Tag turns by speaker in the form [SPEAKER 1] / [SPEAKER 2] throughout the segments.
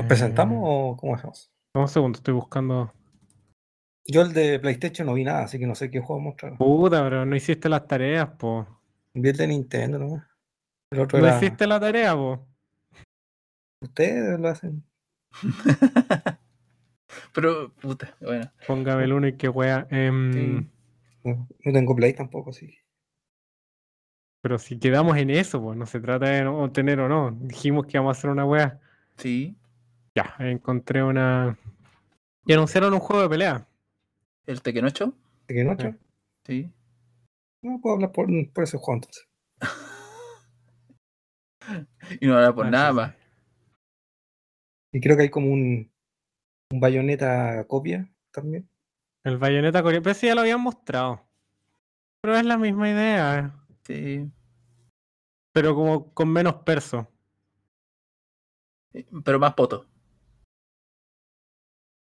[SPEAKER 1] ¿Nos presentamos o cómo hacemos?
[SPEAKER 2] Un segundo, estoy buscando.
[SPEAKER 1] Yo el de PlayStation no vi nada, así que no sé qué juego mostrar.
[SPEAKER 2] Puta, pero no hiciste las tareas, po.
[SPEAKER 1] Vi el de Nintendo, ¿no? El otro
[SPEAKER 2] No
[SPEAKER 1] era...
[SPEAKER 2] hiciste la tarea, po.
[SPEAKER 1] Ustedes lo hacen.
[SPEAKER 3] Pero, puta, bueno.
[SPEAKER 2] Póngame el uno y que wea. Em,
[SPEAKER 3] Sí.
[SPEAKER 1] No, no tengo Play tampoco, sí.
[SPEAKER 2] Pero si quedamos en eso, pues no se trata de no tener o no. Dijimos que íbamos a hacer una wea.
[SPEAKER 3] Sí.
[SPEAKER 2] Ya, encontré una. Y anunciaron un juego de pelea.
[SPEAKER 3] ¿El Tekken 8?
[SPEAKER 1] ¿De qué noche?
[SPEAKER 3] Sí.
[SPEAKER 1] No puedo hablar por, por ese juego entonces.
[SPEAKER 3] Y no habla por
[SPEAKER 2] Ah,
[SPEAKER 3] nada
[SPEAKER 2] sí,
[SPEAKER 3] más.
[SPEAKER 1] Y creo que hay como un, un bayoneta copia también.
[SPEAKER 2] El bayoneta coreano. Pero sí ya lo habían mostrado. Pero es la misma idea.
[SPEAKER 3] Sí.
[SPEAKER 2] Pero como con menos perso.
[SPEAKER 3] Pero más poto.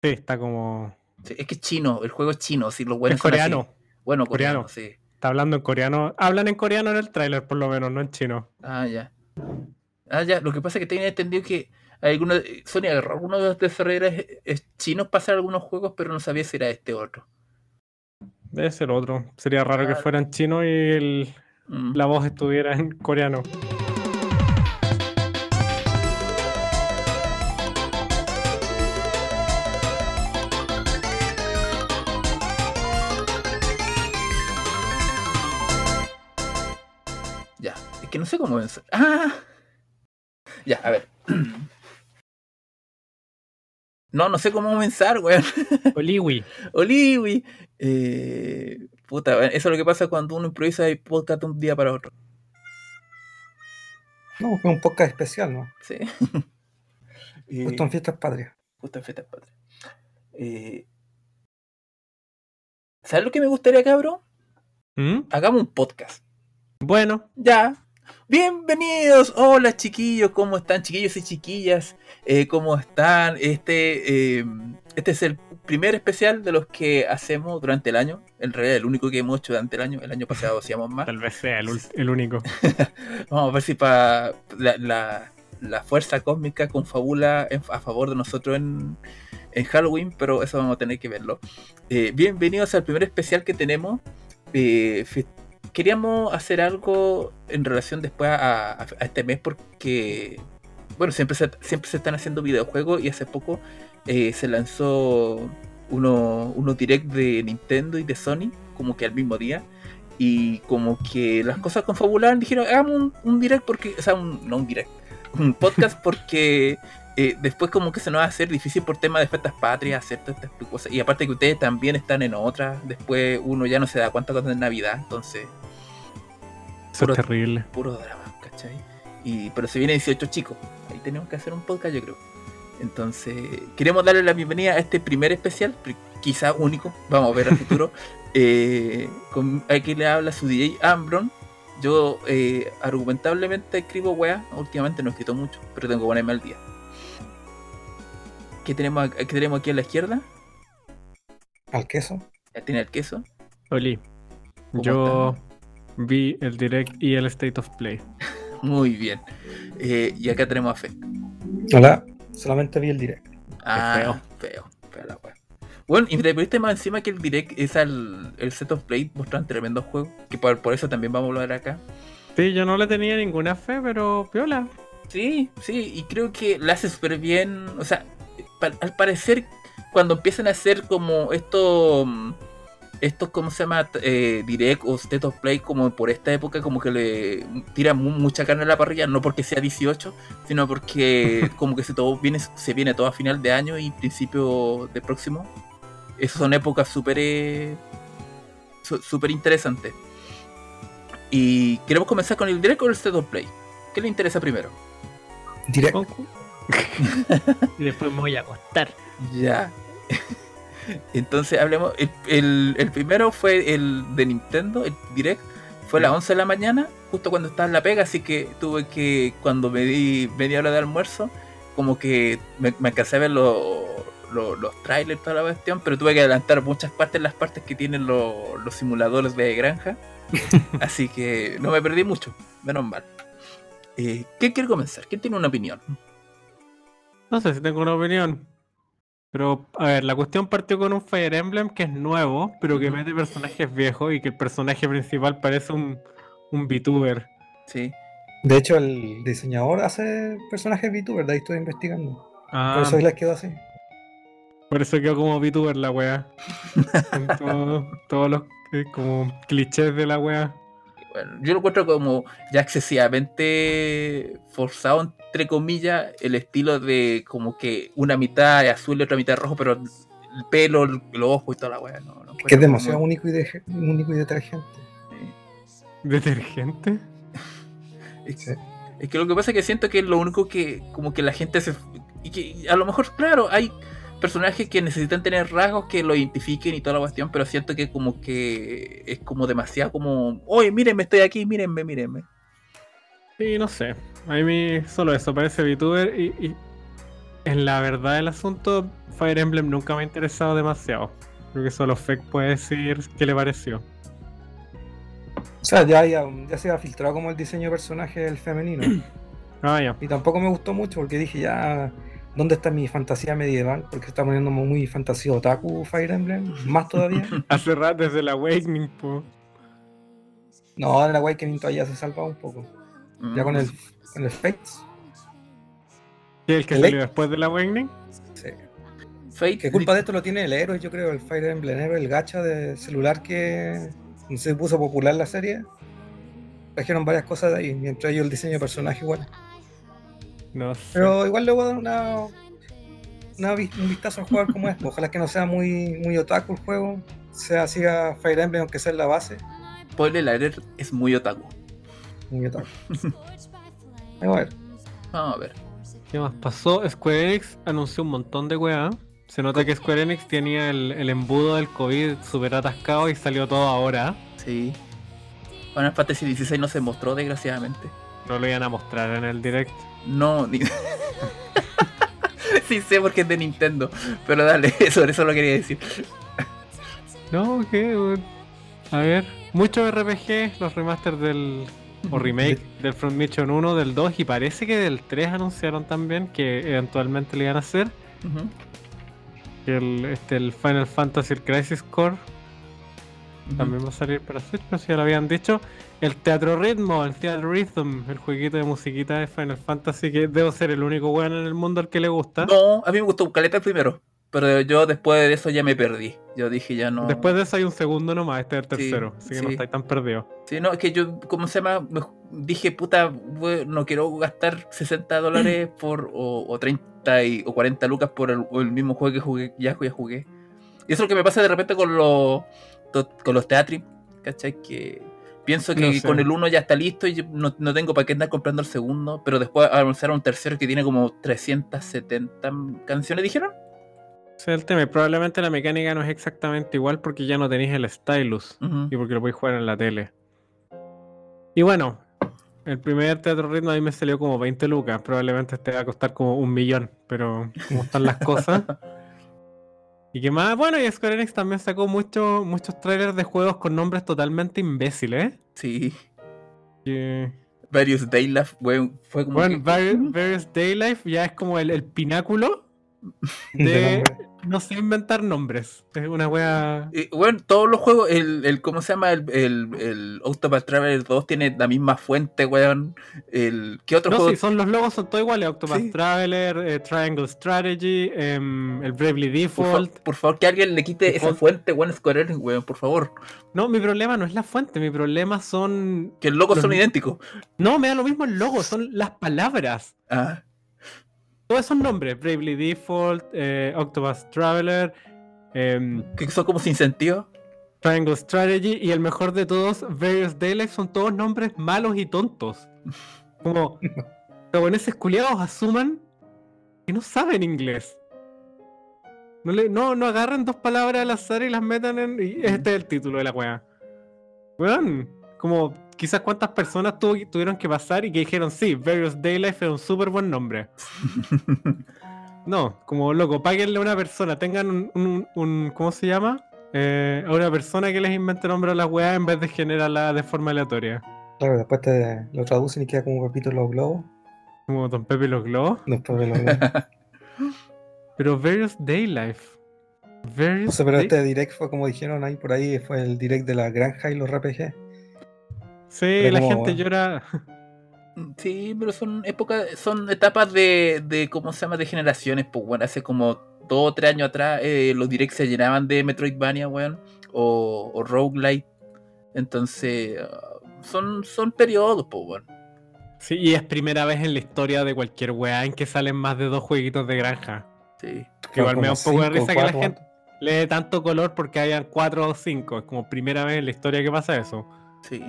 [SPEAKER 2] Sí, está como.
[SPEAKER 3] Sí, es que es chino, el juego es chino, si los buenos
[SPEAKER 2] es
[SPEAKER 3] son así.
[SPEAKER 2] coreano.
[SPEAKER 3] Bueno,
[SPEAKER 2] Coreano.
[SPEAKER 3] coreano, sí.
[SPEAKER 2] Está hablando en coreano. Hablan en coreano en el tráiler, por lo menos, no en chino.
[SPEAKER 3] Ah, ya. Ah, ya. Lo que pasa es que tenía entendido que algunos, Sony agarró algunos de los desarrolladores eh, chinos para hacer algunos juegos, pero no sabía si era este otro.
[SPEAKER 2] Debe ser otro. Sería raro que
[SPEAKER 3] Ah.
[SPEAKER 2] fuera en chino y el-
[SPEAKER 3] Mm.
[SPEAKER 2] la voz estuviera en coreano.
[SPEAKER 3] Cómo pensar. Ah. Ya, a ver. No, no sé cómo comenzar, weón.
[SPEAKER 2] Oliwi.
[SPEAKER 3] Oliwi. Eh, puta, eso es lo que pasa cuando uno improvisa el podcast de un día para otro.
[SPEAKER 1] No, fue un podcast especial, ¿no?
[SPEAKER 3] Sí.
[SPEAKER 1] Justo en fiestas patrias.
[SPEAKER 3] Justo en Fiestas Patrias. Eh, ¿Sabes lo que me gustaría, cabrón?
[SPEAKER 2] ¿Mm?
[SPEAKER 3] Hagamos un podcast.
[SPEAKER 2] Bueno,
[SPEAKER 3] Ya. Bienvenidos. Hola, chiquillos. ¿Cómo están, chiquillos y chiquillas? Eh, ¿Cómo están? Este, eh, este es el primer especial de los que hacemos durante el año. En realidad, el único que hemos hecho durante el año. El año pasado hacíamos más.
[SPEAKER 2] tal vez sea el, único.
[SPEAKER 3] Vamos a ver si para la, la- la fuerza cósmica confabula en- a favor de nosotros en, en Halloween, pero eso vamos a tener que verlo. Eh, bienvenidos al primer especial que tenemos. Eh, queríamos hacer algo en relación después a, este mes porque, bueno, siempre se, siempre se están haciendo videojuegos y hace poco eh, se lanzó uno, uno direct de Nintendo y de Sony, como que al mismo día. Y como que las cosas confabularon, dijeron, hagamos un, un direct porque, o sea, un, no un direct, un podcast porque eh, después como que se nos va a hacer difícil por tema de fiestas patrias hacer todas estas cosas. Y aparte que ustedes también están en otras, después uno ya no se da cuenta cuando es Navidad, entonces,
[SPEAKER 2] Eso
[SPEAKER 3] Puro-
[SPEAKER 2] es terrible.
[SPEAKER 3] puro drama, ¿cachai? Y, pero se viene 18 chicos, ahí tenemos que hacer un podcast yo creo. Entonces, queremos darle la bienvenida a este primer especial, quizá único, vamos a ver al futuro. Eh, con, aquí le habla su DJ Ambron. Yo eh, argumentablemente escribo weá, últimamente no he escrito mucho, pero tengo que ponerme al día. ¿Qué tenemos, qué tenemos aquí a la izquierda?
[SPEAKER 1] Al queso.
[SPEAKER 3] Ya tiene el queso.
[SPEAKER 2] Oli,
[SPEAKER 3] ¿Cómo
[SPEAKER 2] yo vi el direct y el State of Play.
[SPEAKER 3] Muy bien. Eh, y acá tenemos a Fe.
[SPEAKER 1] Hola. Solamente vi el direct.
[SPEAKER 3] Ah,
[SPEAKER 2] feo.
[SPEAKER 3] feo. Feo la weá. Bueno, y te viste más encima que el direct es el, el set of play mostraron tremendo juego. Que por, por eso también vamos a hablar acá.
[SPEAKER 2] Sí, yo no le tenía ninguna fe, pero piola.
[SPEAKER 3] Sí, sí, y creo que la hace súper bien. O sea, al parecer, cuando empiezan a hacer como esto. mm, Estos, ¿cómo se llama? Eh, direct o State of Play, como por esta época, como que le tira mu- mucha carne a la parrilla, no porque sea 18, sino porque como que se, todo viene, se viene todo a final de año y principio de próximo. Esas son épocas súper eh, su- súper interesantes. Y queremos comenzar con el direct o el State of Play. ¿Qué le interesa primero?
[SPEAKER 1] Direct.
[SPEAKER 2] y después me voy a acostar.
[SPEAKER 3] Ya. Entonces hablemos. El, el- el primero fue el de Nintendo, el Direct. Fue a las 11 de la mañana, justo cuando estaba en la pega, así que tuve que, cuando me di media hora de almuerzo, como que me, me alcancé a ver los, los, los trailers, toda la cuestión, pero tuve que adelantar muchas partes, las partes que tienen los, los simuladores de granja. así que no me perdí mucho, menos mal. Eh, ¿Quién quiere comenzar? ¿Quién tiene una opinión?
[SPEAKER 2] No sé si tengo una opinión. Pero, a ver, la cuestión partió con un Fire Emblem que es nuevo, pero que mete personajes viejos y que el personaje principal parece un, un VTuber.
[SPEAKER 3] Sí.
[SPEAKER 1] De hecho, el diseñador hace personajes VTuber, de ahí estoy investigando.
[SPEAKER 2] Ah,
[SPEAKER 1] Por eso les quedó así.
[SPEAKER 2] por eso quedó como VTuber la wea. Todo- todos los eh, como clichés de la wea.
[SPEAKER 3] Bueno, yo lo encuentro como ya excesivamente forzado, entre comillas, el estilo de como que una mitad es azul y otra mitad es rojo, pero el pelo, el- los ojos y toda la weá. No, no
[SPEAKER 1] Que es demasiado
[SPEAKER 3] como-
[SPEAKER 1] único y, de, único y detergente.
[SPEAKER 2] ¿Detergente?
[SPEAKER 3] Es,
[SPEAKER 1] Sí.
[SPEAKER 3] es que lo que pasa es que siento que es lo único que como que la gente se... Y que a lo mejor, claro, hay personajes que necesitan tener rasgos que lo identifiquen y toda la cuestión, pero siento que como que es como demasiado como, oye, mírenme, estoy aquí, mírenme, mírenme.
[SPEAKER 2] Sí, no sé. A mí solo eso parece VTuber y, y en la verdad del asunto, Fire Emblem nunca me ha interesado demasiado. Creo que solo Feck puede decir qué le pareció.
[SPEAKER 1] O sea, ya, ya, ya se ha filtrado como el diseño de personaje del femenino.
[SPEAKER 2] Ah, ya.
[SPEAKER 1] Y tampoco me gustó mucho porque dije ya, ¿dónde está mi fantasía medieval? Porque está poniendo muy fantasía otaku Fire Emblem, más todavía.
[SPEAKER 2] Hace rato desde el Awakening, po.
[SPEAKER 1] No, en el Awakening todavía se salva un poco. Ya con el, con el Fates.
[SPEAKER 2] ¿Y el que
[SPEAKER 1] ¿El
[SPEAKER 2] salió después del Awakening?
[SPEAKER 1] Sí.
[SPEAKER 3] Fate,
[SPEAKER 1] ¿Qué culpa de esto lo tiene el héroe? Yo creo, el Fire Emblem Héroe, el gacha de celular que se puso popular la serie. Trajeron varias cosas de ahí, mientras ellos el diseño de personaje igual.
[SPEAKER 2] No sé.
[SPEAKER 1] Pero igual le voy a dar una, una un vistazo al juego como es. Ojalá que no sea muy, muy otaku el juego. Sea siga Fire Emblem aunque sea en la base.
[SPEAKER 3] Spoiler alert, es muy otaku.
[SPEAKER 1] Muy otaku. Vamos a ver.
[SPEAKER 3] Vamos a ver.
[SPEAKER 2] ¿Qué más pasó? Square Enix anunció un montón de weá. Se nota que Square Enix tenía el, el embudo del COVID súper atascado y salió todo ahora.
[SPEAKER 3] Sí. Final Fantasy XVI no se mostró, desgraciadamente.
[SPEAKER 2] No lo iban a mostrar en el direct.
[SPEAKER 3] No, ni... sí sé porque es de Nintendo. Pero dale, sobre eso lo quería decir.
[SPEAKER 2] No, ¿qué? weón? A ver, muchos RPG, los remasters del. o remake del Front Mission 1, del 2 y parece que del 3 anunciaron también que eventualmente le iban a hacer. Que el, este, el Final Fantasy el Crisis Core. También va a salir para Switch, pero si ya lo habían dicho. El Teatro Ritmo, el Theater Rhythm, el jueguito de musiquita de Final Fantasy, que debo ser el único weón en el mundo al que le gusta.
[SPEAKER 3] No, a mí me gustó Caleta primero. Pero yo después de eso ya me perdí. Yo dije ya no.
[SPEAKER 2] Después de eso hay un segundo nomás, este es el
[SPEAKER 3] Sí,
[SPEAKER 2] tercero, así que no
[SPEAKER 3] sí.
[SPEAKER 2] estáis tan perdidos.
[SPEAKER 3] Sí, no, es que yo, ¿cómo se llama? Dije, puta, we- no quiero gastar 60 dólares por, o, o 30 y, o 40 lucas por el, el mismo juego que jugué, ya, ya jugué. Y eso es lo que me pasa de repente con los, to- con los teatri, ¿cachai? Que pienso que
[SPEAKER 2] No sé.
[SPEAKER 3] con el uno ya está listo y yo no, no tengo para qué andar comprando el segundo, pero después anunciaron un tercero que tiene como 370 canciones, dijeron.
[SPEAKER 2] El tema, y probablemente la mecánica no es exactamente igual porque ya no tenéis el stylus
[SPEAKER 3] Ujú.
[SPEAKER 2] y porque lo podéis jugar en la tele. Y bueno, el primer Teatro Ritmo a mí me salió como 20 lucas, probablemente este va a costar como un millón, pero como están las cosas. Y que más, bueno, y Square Enix también sacó mucho- muchos trailers de juegos con nombres totalmente imbéciles.
[SPEAKER 3] Sí.
[SPEAKER 2] Que,
[SPEAKER 3] Various Daylife, weón, fue como.
[SPEAKER 2] bueno,
[SPEAKER 3] que-
[SPEAKER 2] Various, Various Daylife ya es como el, el pináculo
[SPEAKER 1] De.
[SPEAKER 2] No sé inventar nombres. Es una wea.
[SPEAKER 3] Eh, bueno, todos los juegos, el, el ¿cómo se llama? El, el, el Octopath Traveler 2 tiene la misma fuente, weón. El, ¿Qué otro
[SPEAKER 2] No,
[SPEAKER 3] juego?
[SPEAKER 2] sí, son los logos son todos iguales. Octopath
[SPEAKER 3] Sí.
[SPEAKER 2] Traveler, eh, Triangle Strategy, em, el Bravely
[SPEAKER 3] por, fa-
[SPEAKER 2] Default.
[SPEAKER 3] por favor, que alguien le quite esa fuente, weón, Square Enix, weón, por favor.
[SPEAKER 2] No, mi problema no es la fuente, mi problema son...
[SPEAKER 3] Que los logos
[SPEAKER 2] Los-
[SPEAKER 3] son idénticos.
[SPEAKER 2] No, me da lo mismo el logo, son las palabras.
[SPEAKER 3] Ah,
[SPEAKER 2] Todos esos nombres, Bravely Default, eh, Octopath Traveler, em,
[SPEAKER 3] que son como sin sentido.
[SPEAKER 2] Triangle Strategy y el mejor de todos, Various Daylight, son todos nombres malos y tontos. Como japoneses culiados asuman que no saben inglés. No, le, no, no agarran dos palabras al azar y las metan en. Y este es el título de la weá. Weón, como quizás cuántas personas tuvieron que pasar y que dijeron, sí, Various Daylife es un súper buen nombre. No, como loco, páguenle a una persona, tengan un, un- un- ¿cómo se llama? Eh, a una persona que les invente nombre a las weas en vez de generarla de forma aleatoria.
[SPEAKER 1] Claro, después te lo traducen y queda como un repito los globos.
[SPEAKER 2] Como Don Pepe y los globos.
[SPEAKER 1] Después de los globos.
[SPEAKER 2] Pero Various Day Life. Various
[SPEAKER 1] No sé, pero
[SPEAKER 2] Day-
[SPEAKER 1] este direct fue como dijeron ahí por ahí, fue el direct de la granja y los RPG.
[SPEAKER 2] Sí,
[SPEAKER 1] pero
[SPEAKER 2] la
[SPEAKER 1] como-
[SPEAKER 2] gente llora.
[SPEAKER 3] Sí, pero son épocas, son etapas de, de ¿cómo se llama? De generaciones, pues bueno, hace como dos o tres años atrás eh, los directs se llenaban de Metroidvania, weón, o, o Roguelite. Entonces, ah, son, son periodos, pues bueno.
[SPEAKER 2] Sí, y es primera vez en la historia de cualquier weá en que salen más de dos jueguitos de granja.
[SPEAKER 3] Sí.
[SPEAKER 2] Que igual me da un poco de risa que la gente le dé tanto color porque hayan cuatro o cinco. Es como primera vez en la historia que pasa eso.
[SPEAKER 3] Sí.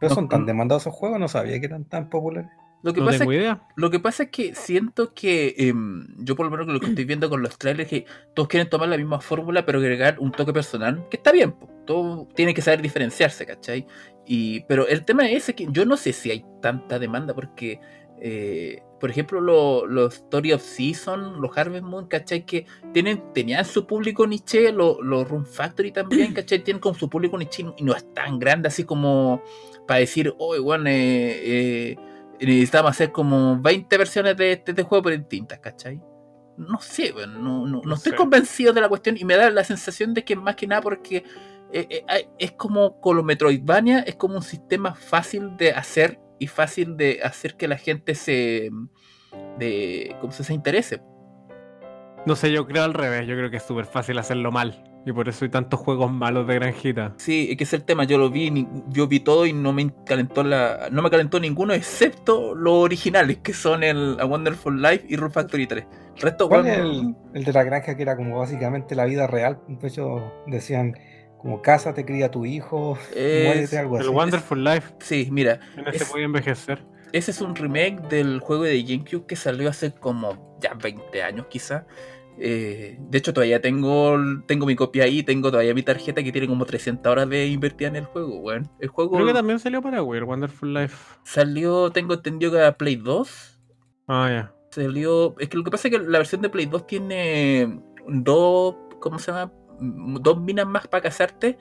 [SPEAKER 1] Pero
[SPEAKER 3] No,
[SPEAKER 1] son tan demandados esos juegos, no sabía que eran tan populares.
[SPEAKER 3] Lo que
[SPEAKER 2] No
[SPEAKER 3] pasa
[SPEAKER 2] tengo
[SPEAKER 3] es
[SPEAKER 2] idea.
[SPEAKER 3] Lo que pasa es que siento que em, yo por lo menos lo que estoy viendo con los trailers es que todos quieren tomar la misma fórmula pero agregar un toque personal, que está bien, po. todo tiene que saber diferenciarse, ¿cachai? Y, pero el tema es ese que yo no sé si hay tanta demanda porque, eh, por ejemplo, lo- los Story of Season, los Harvest Moon, ¿cachai? Que tienen, tenían su público niche, lo- los Room Factory también, ¿cachai? Tienen como su público niche y no es tan grande así como para decir, oh, eh, eh, necesitamos hacer como 20 versiones de este, de juego, pero distintas, ¿cachai? No sé, weón, no, no, no estoy convencido de la cuestión y me da la sensación de que más que nada porque eh, es como con los Metroidvania, es como un sistema fácil de hacer y fácil de hacer que la gente se, de, ¿cómo se, se interese.
[SPEAKER 2] No sé, yo creo al revés. Yo creo que es súper fácil hacerlo mal. Y por eso hay tantos juegos malos de granjita.
[SPEAKER 3] Sí, es que es el tema, yo lo vi, yo vi todo y no me calentó la, no me calentó ninguno excepto los originales, que son el A Wonderful Life y Room Factory 3. El resto,
[SPEAKER 1] ¿Cuál el, el de la granja que era como básicamente la vida real? De hecho, decían como cásate, cría tu hijo,
[SPEAKER 3] Es
[SPEAKER 1] muérete, algo
[SPEAKER 2] El
[SPEAKER 1] así.
[SPEAKER 2] Wonderful Life.
[SPEAKER 3] Sí, mira,
[SPEAKER 2] En este
[SPEAKER 3] Es-
[SPEAKER 2] puede envejecer.
[SPEAKER 3] ese es un remake del juego de GameCube que salió hace como ya 20 años quizá. Eh, de hecho, todavía tengo, tengo mi copia ahí, tengo todavía mi tarjeta que tiene como 300 horas de invertida en el juego, weón. El juego
[SPEAKER 2] Creo que también salió para Wii, Wonderful Life.
[SPEAKER 3] salió, tengo entendido que a Play 2.
[SPEAKER 2] Ah, ya.
[SPEAKER 3] Salió. Es que lo que pasa es que la versión de Play 2 tiene dos. ¿Cómo se llama? Dos minas más para casarte.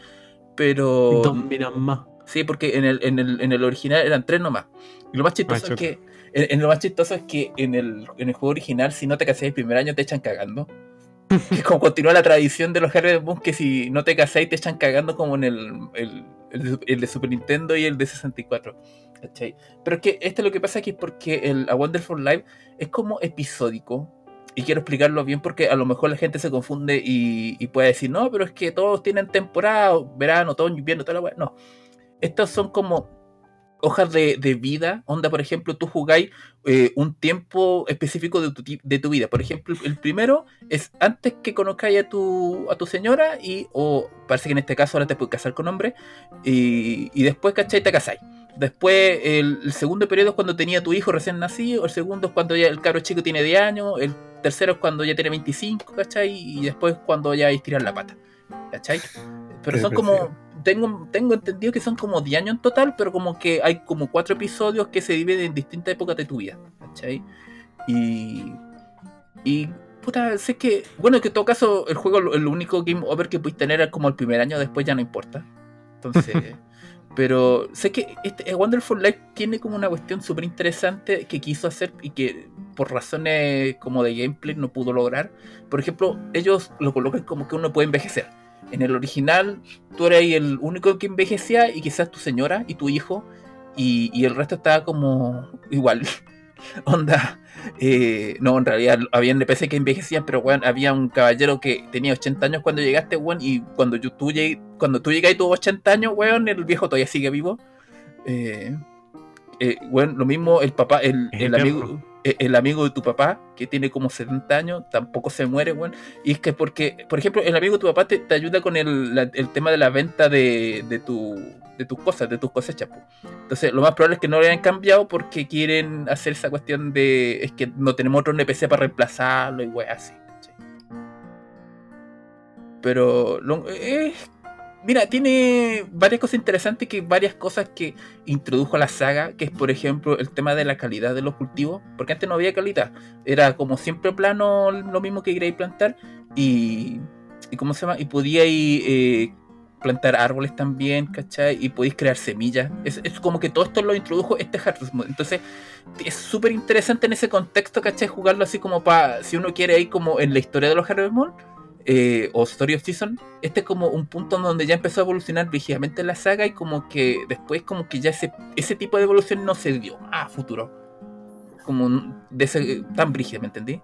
[SPEAKER 3] Pero.
[SPEAKER 2] Dos minas más.
[SPEAKER 3] Sí, porque en el, en, el, en el original eran tres nomás. Y lo más chistoso
[SPEAKER 2] Ah,
[SPEAKER 3] es que. En, en lo más chistoso es que en el, en el juego original, si no te casáis el primer año, te echan cagando. Es como continúa la tradición de los Harvest Moon, que si no te casáis, te echan cagando como en el, el, el de- el de Super Nintendo y el de 64. ¿cachai? Pero es que esto lo que pasa aquí es porque el A Wonderful Life es como episódico. Y quiero explicarlo bien porque a lo mejor la gente se confunde y, y puede decir, no, pero es que todos tienen temporada, verano, otoño, invierno, toda la weá. No. Estos son como hojas de, de vida. Onda, por ejemplo, tú jugáis eh, un tiempo específico de tu, de tu vida. Por ejemplo, el primero es antes que conozcáis a tu, a tu señora y, o parece que en este caso ahora te puedes casar con hombre y, y después, ¿cachai? Te casáis. Después, el, el segundo periodo es cuando tenía tu hijo recién nacido, el segundo es cuando ya el cabro chico tiene 10 años, el tercero es cuando ya tiene 25, ¿cachai? Y después cuando ya vais a tirar la pata, ¿cachai? Pero son como, tengo, tengo entendido que son como 10 años en total, pero como que hay como cuatro episodios que se dividen en distintas épocas de tu vida, ¿cachai? Y, y puta, sé que, bueno, que en todo caso el juego, el único game over que puedes tener es como el primer año, después ya no importa. Entonces... Pero sé que este, eh, Wonderful Life tiene como una cuestión súper interesante que quiso hacer y que por razones como de gameplay no pudo lograr. Por ejemplo, ellos lo colocan como que uno puede envejecer. En el original, tú eras el único que envejecía y quizás tu señora y tu hijo, y, y el resto estaba como igual. Onda, eh, no, en realidad había NPC que envejecían, pero bueno, había un caballero que tenía 80 años cuando llegaste, weón, y cuando yo, tú, llegué, cuando tú llegas y tuvo 80 años, weón, el viejo todavía sigue vivo. Eh, eh, bueno, lo mismo el papá, el, amigo, el amigo de tu papá, que tiene como 70 años, tampoco se muere, weón. Y es que porque, por ejemplo, el amigo de tu papá te, te ayuda con el, la- el tema de la venta de, de, tu, de tus cosas, de tus cosechas. po. Entonces, lo más probable es que no lo hayan cambiado porque quieren hacer esa cuestión de. Es que no tenemos otro NPC para reemplazarlo y weón, así. Pero. lo- eh, mira, tiene varias cosas interesantes que varias cosas que introdujo a la saga, que es por ejemplo el tema de la calidad de los cultivos, porque antes no había calidad, era como siempre plano lo mismo que queréis plantar y, y cómo se llama, y podíais eh, plantar árboles también, ¿cachai? Y podéis crear semillas. Es, es como que todo esto lo introdujo este Moon. Entonces, es súper interesante en ese contexto, ¿cachai? Jugarlo así como para, si uno quiere ir como en la historia de los Harvest Moon, eh, o Story of Season, este es como un punto donde ya empezó a evolucionar rígidamente la saga y como que después como que ya ese, ese tipo de evolución no se dio a futuro. Como de ese, tan brígido, ¿me entendí?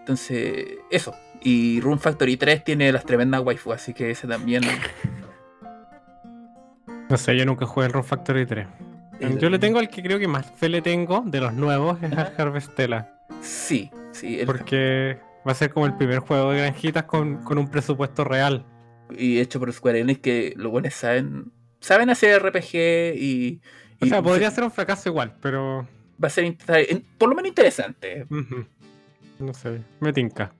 [SPEAKER 3] Entonces, eso. Y Room Factory 3 tiene las tremendas waifu, así que ese también.
[SPEAKER 2] No sé, yo nunca jugué el Room Factory 3. Yo le tengo al que creo que más fe le tengo de los nuevos, es al Harvestella.
[SPEAKER 3] Sí, sí.
[SPEAKER 2] Porque va a ser como el primer juego de granjitas con, con un presupuesto real.
[SPEAKER 3] Y hecho por Square Enix que los buenos saben. Saben hacer RPG y.
[SPEAKER 2] O
[SPEAKER 3] y
[SPEAKER 2] sea, podría
[SPEAKER 3] se-
[SPEAKER 2] ser un fracaso igual, pero.
[SPEAKER 3] Va a ser por lo menos interesante.
[SPEAKER 2] No sé, me tinca.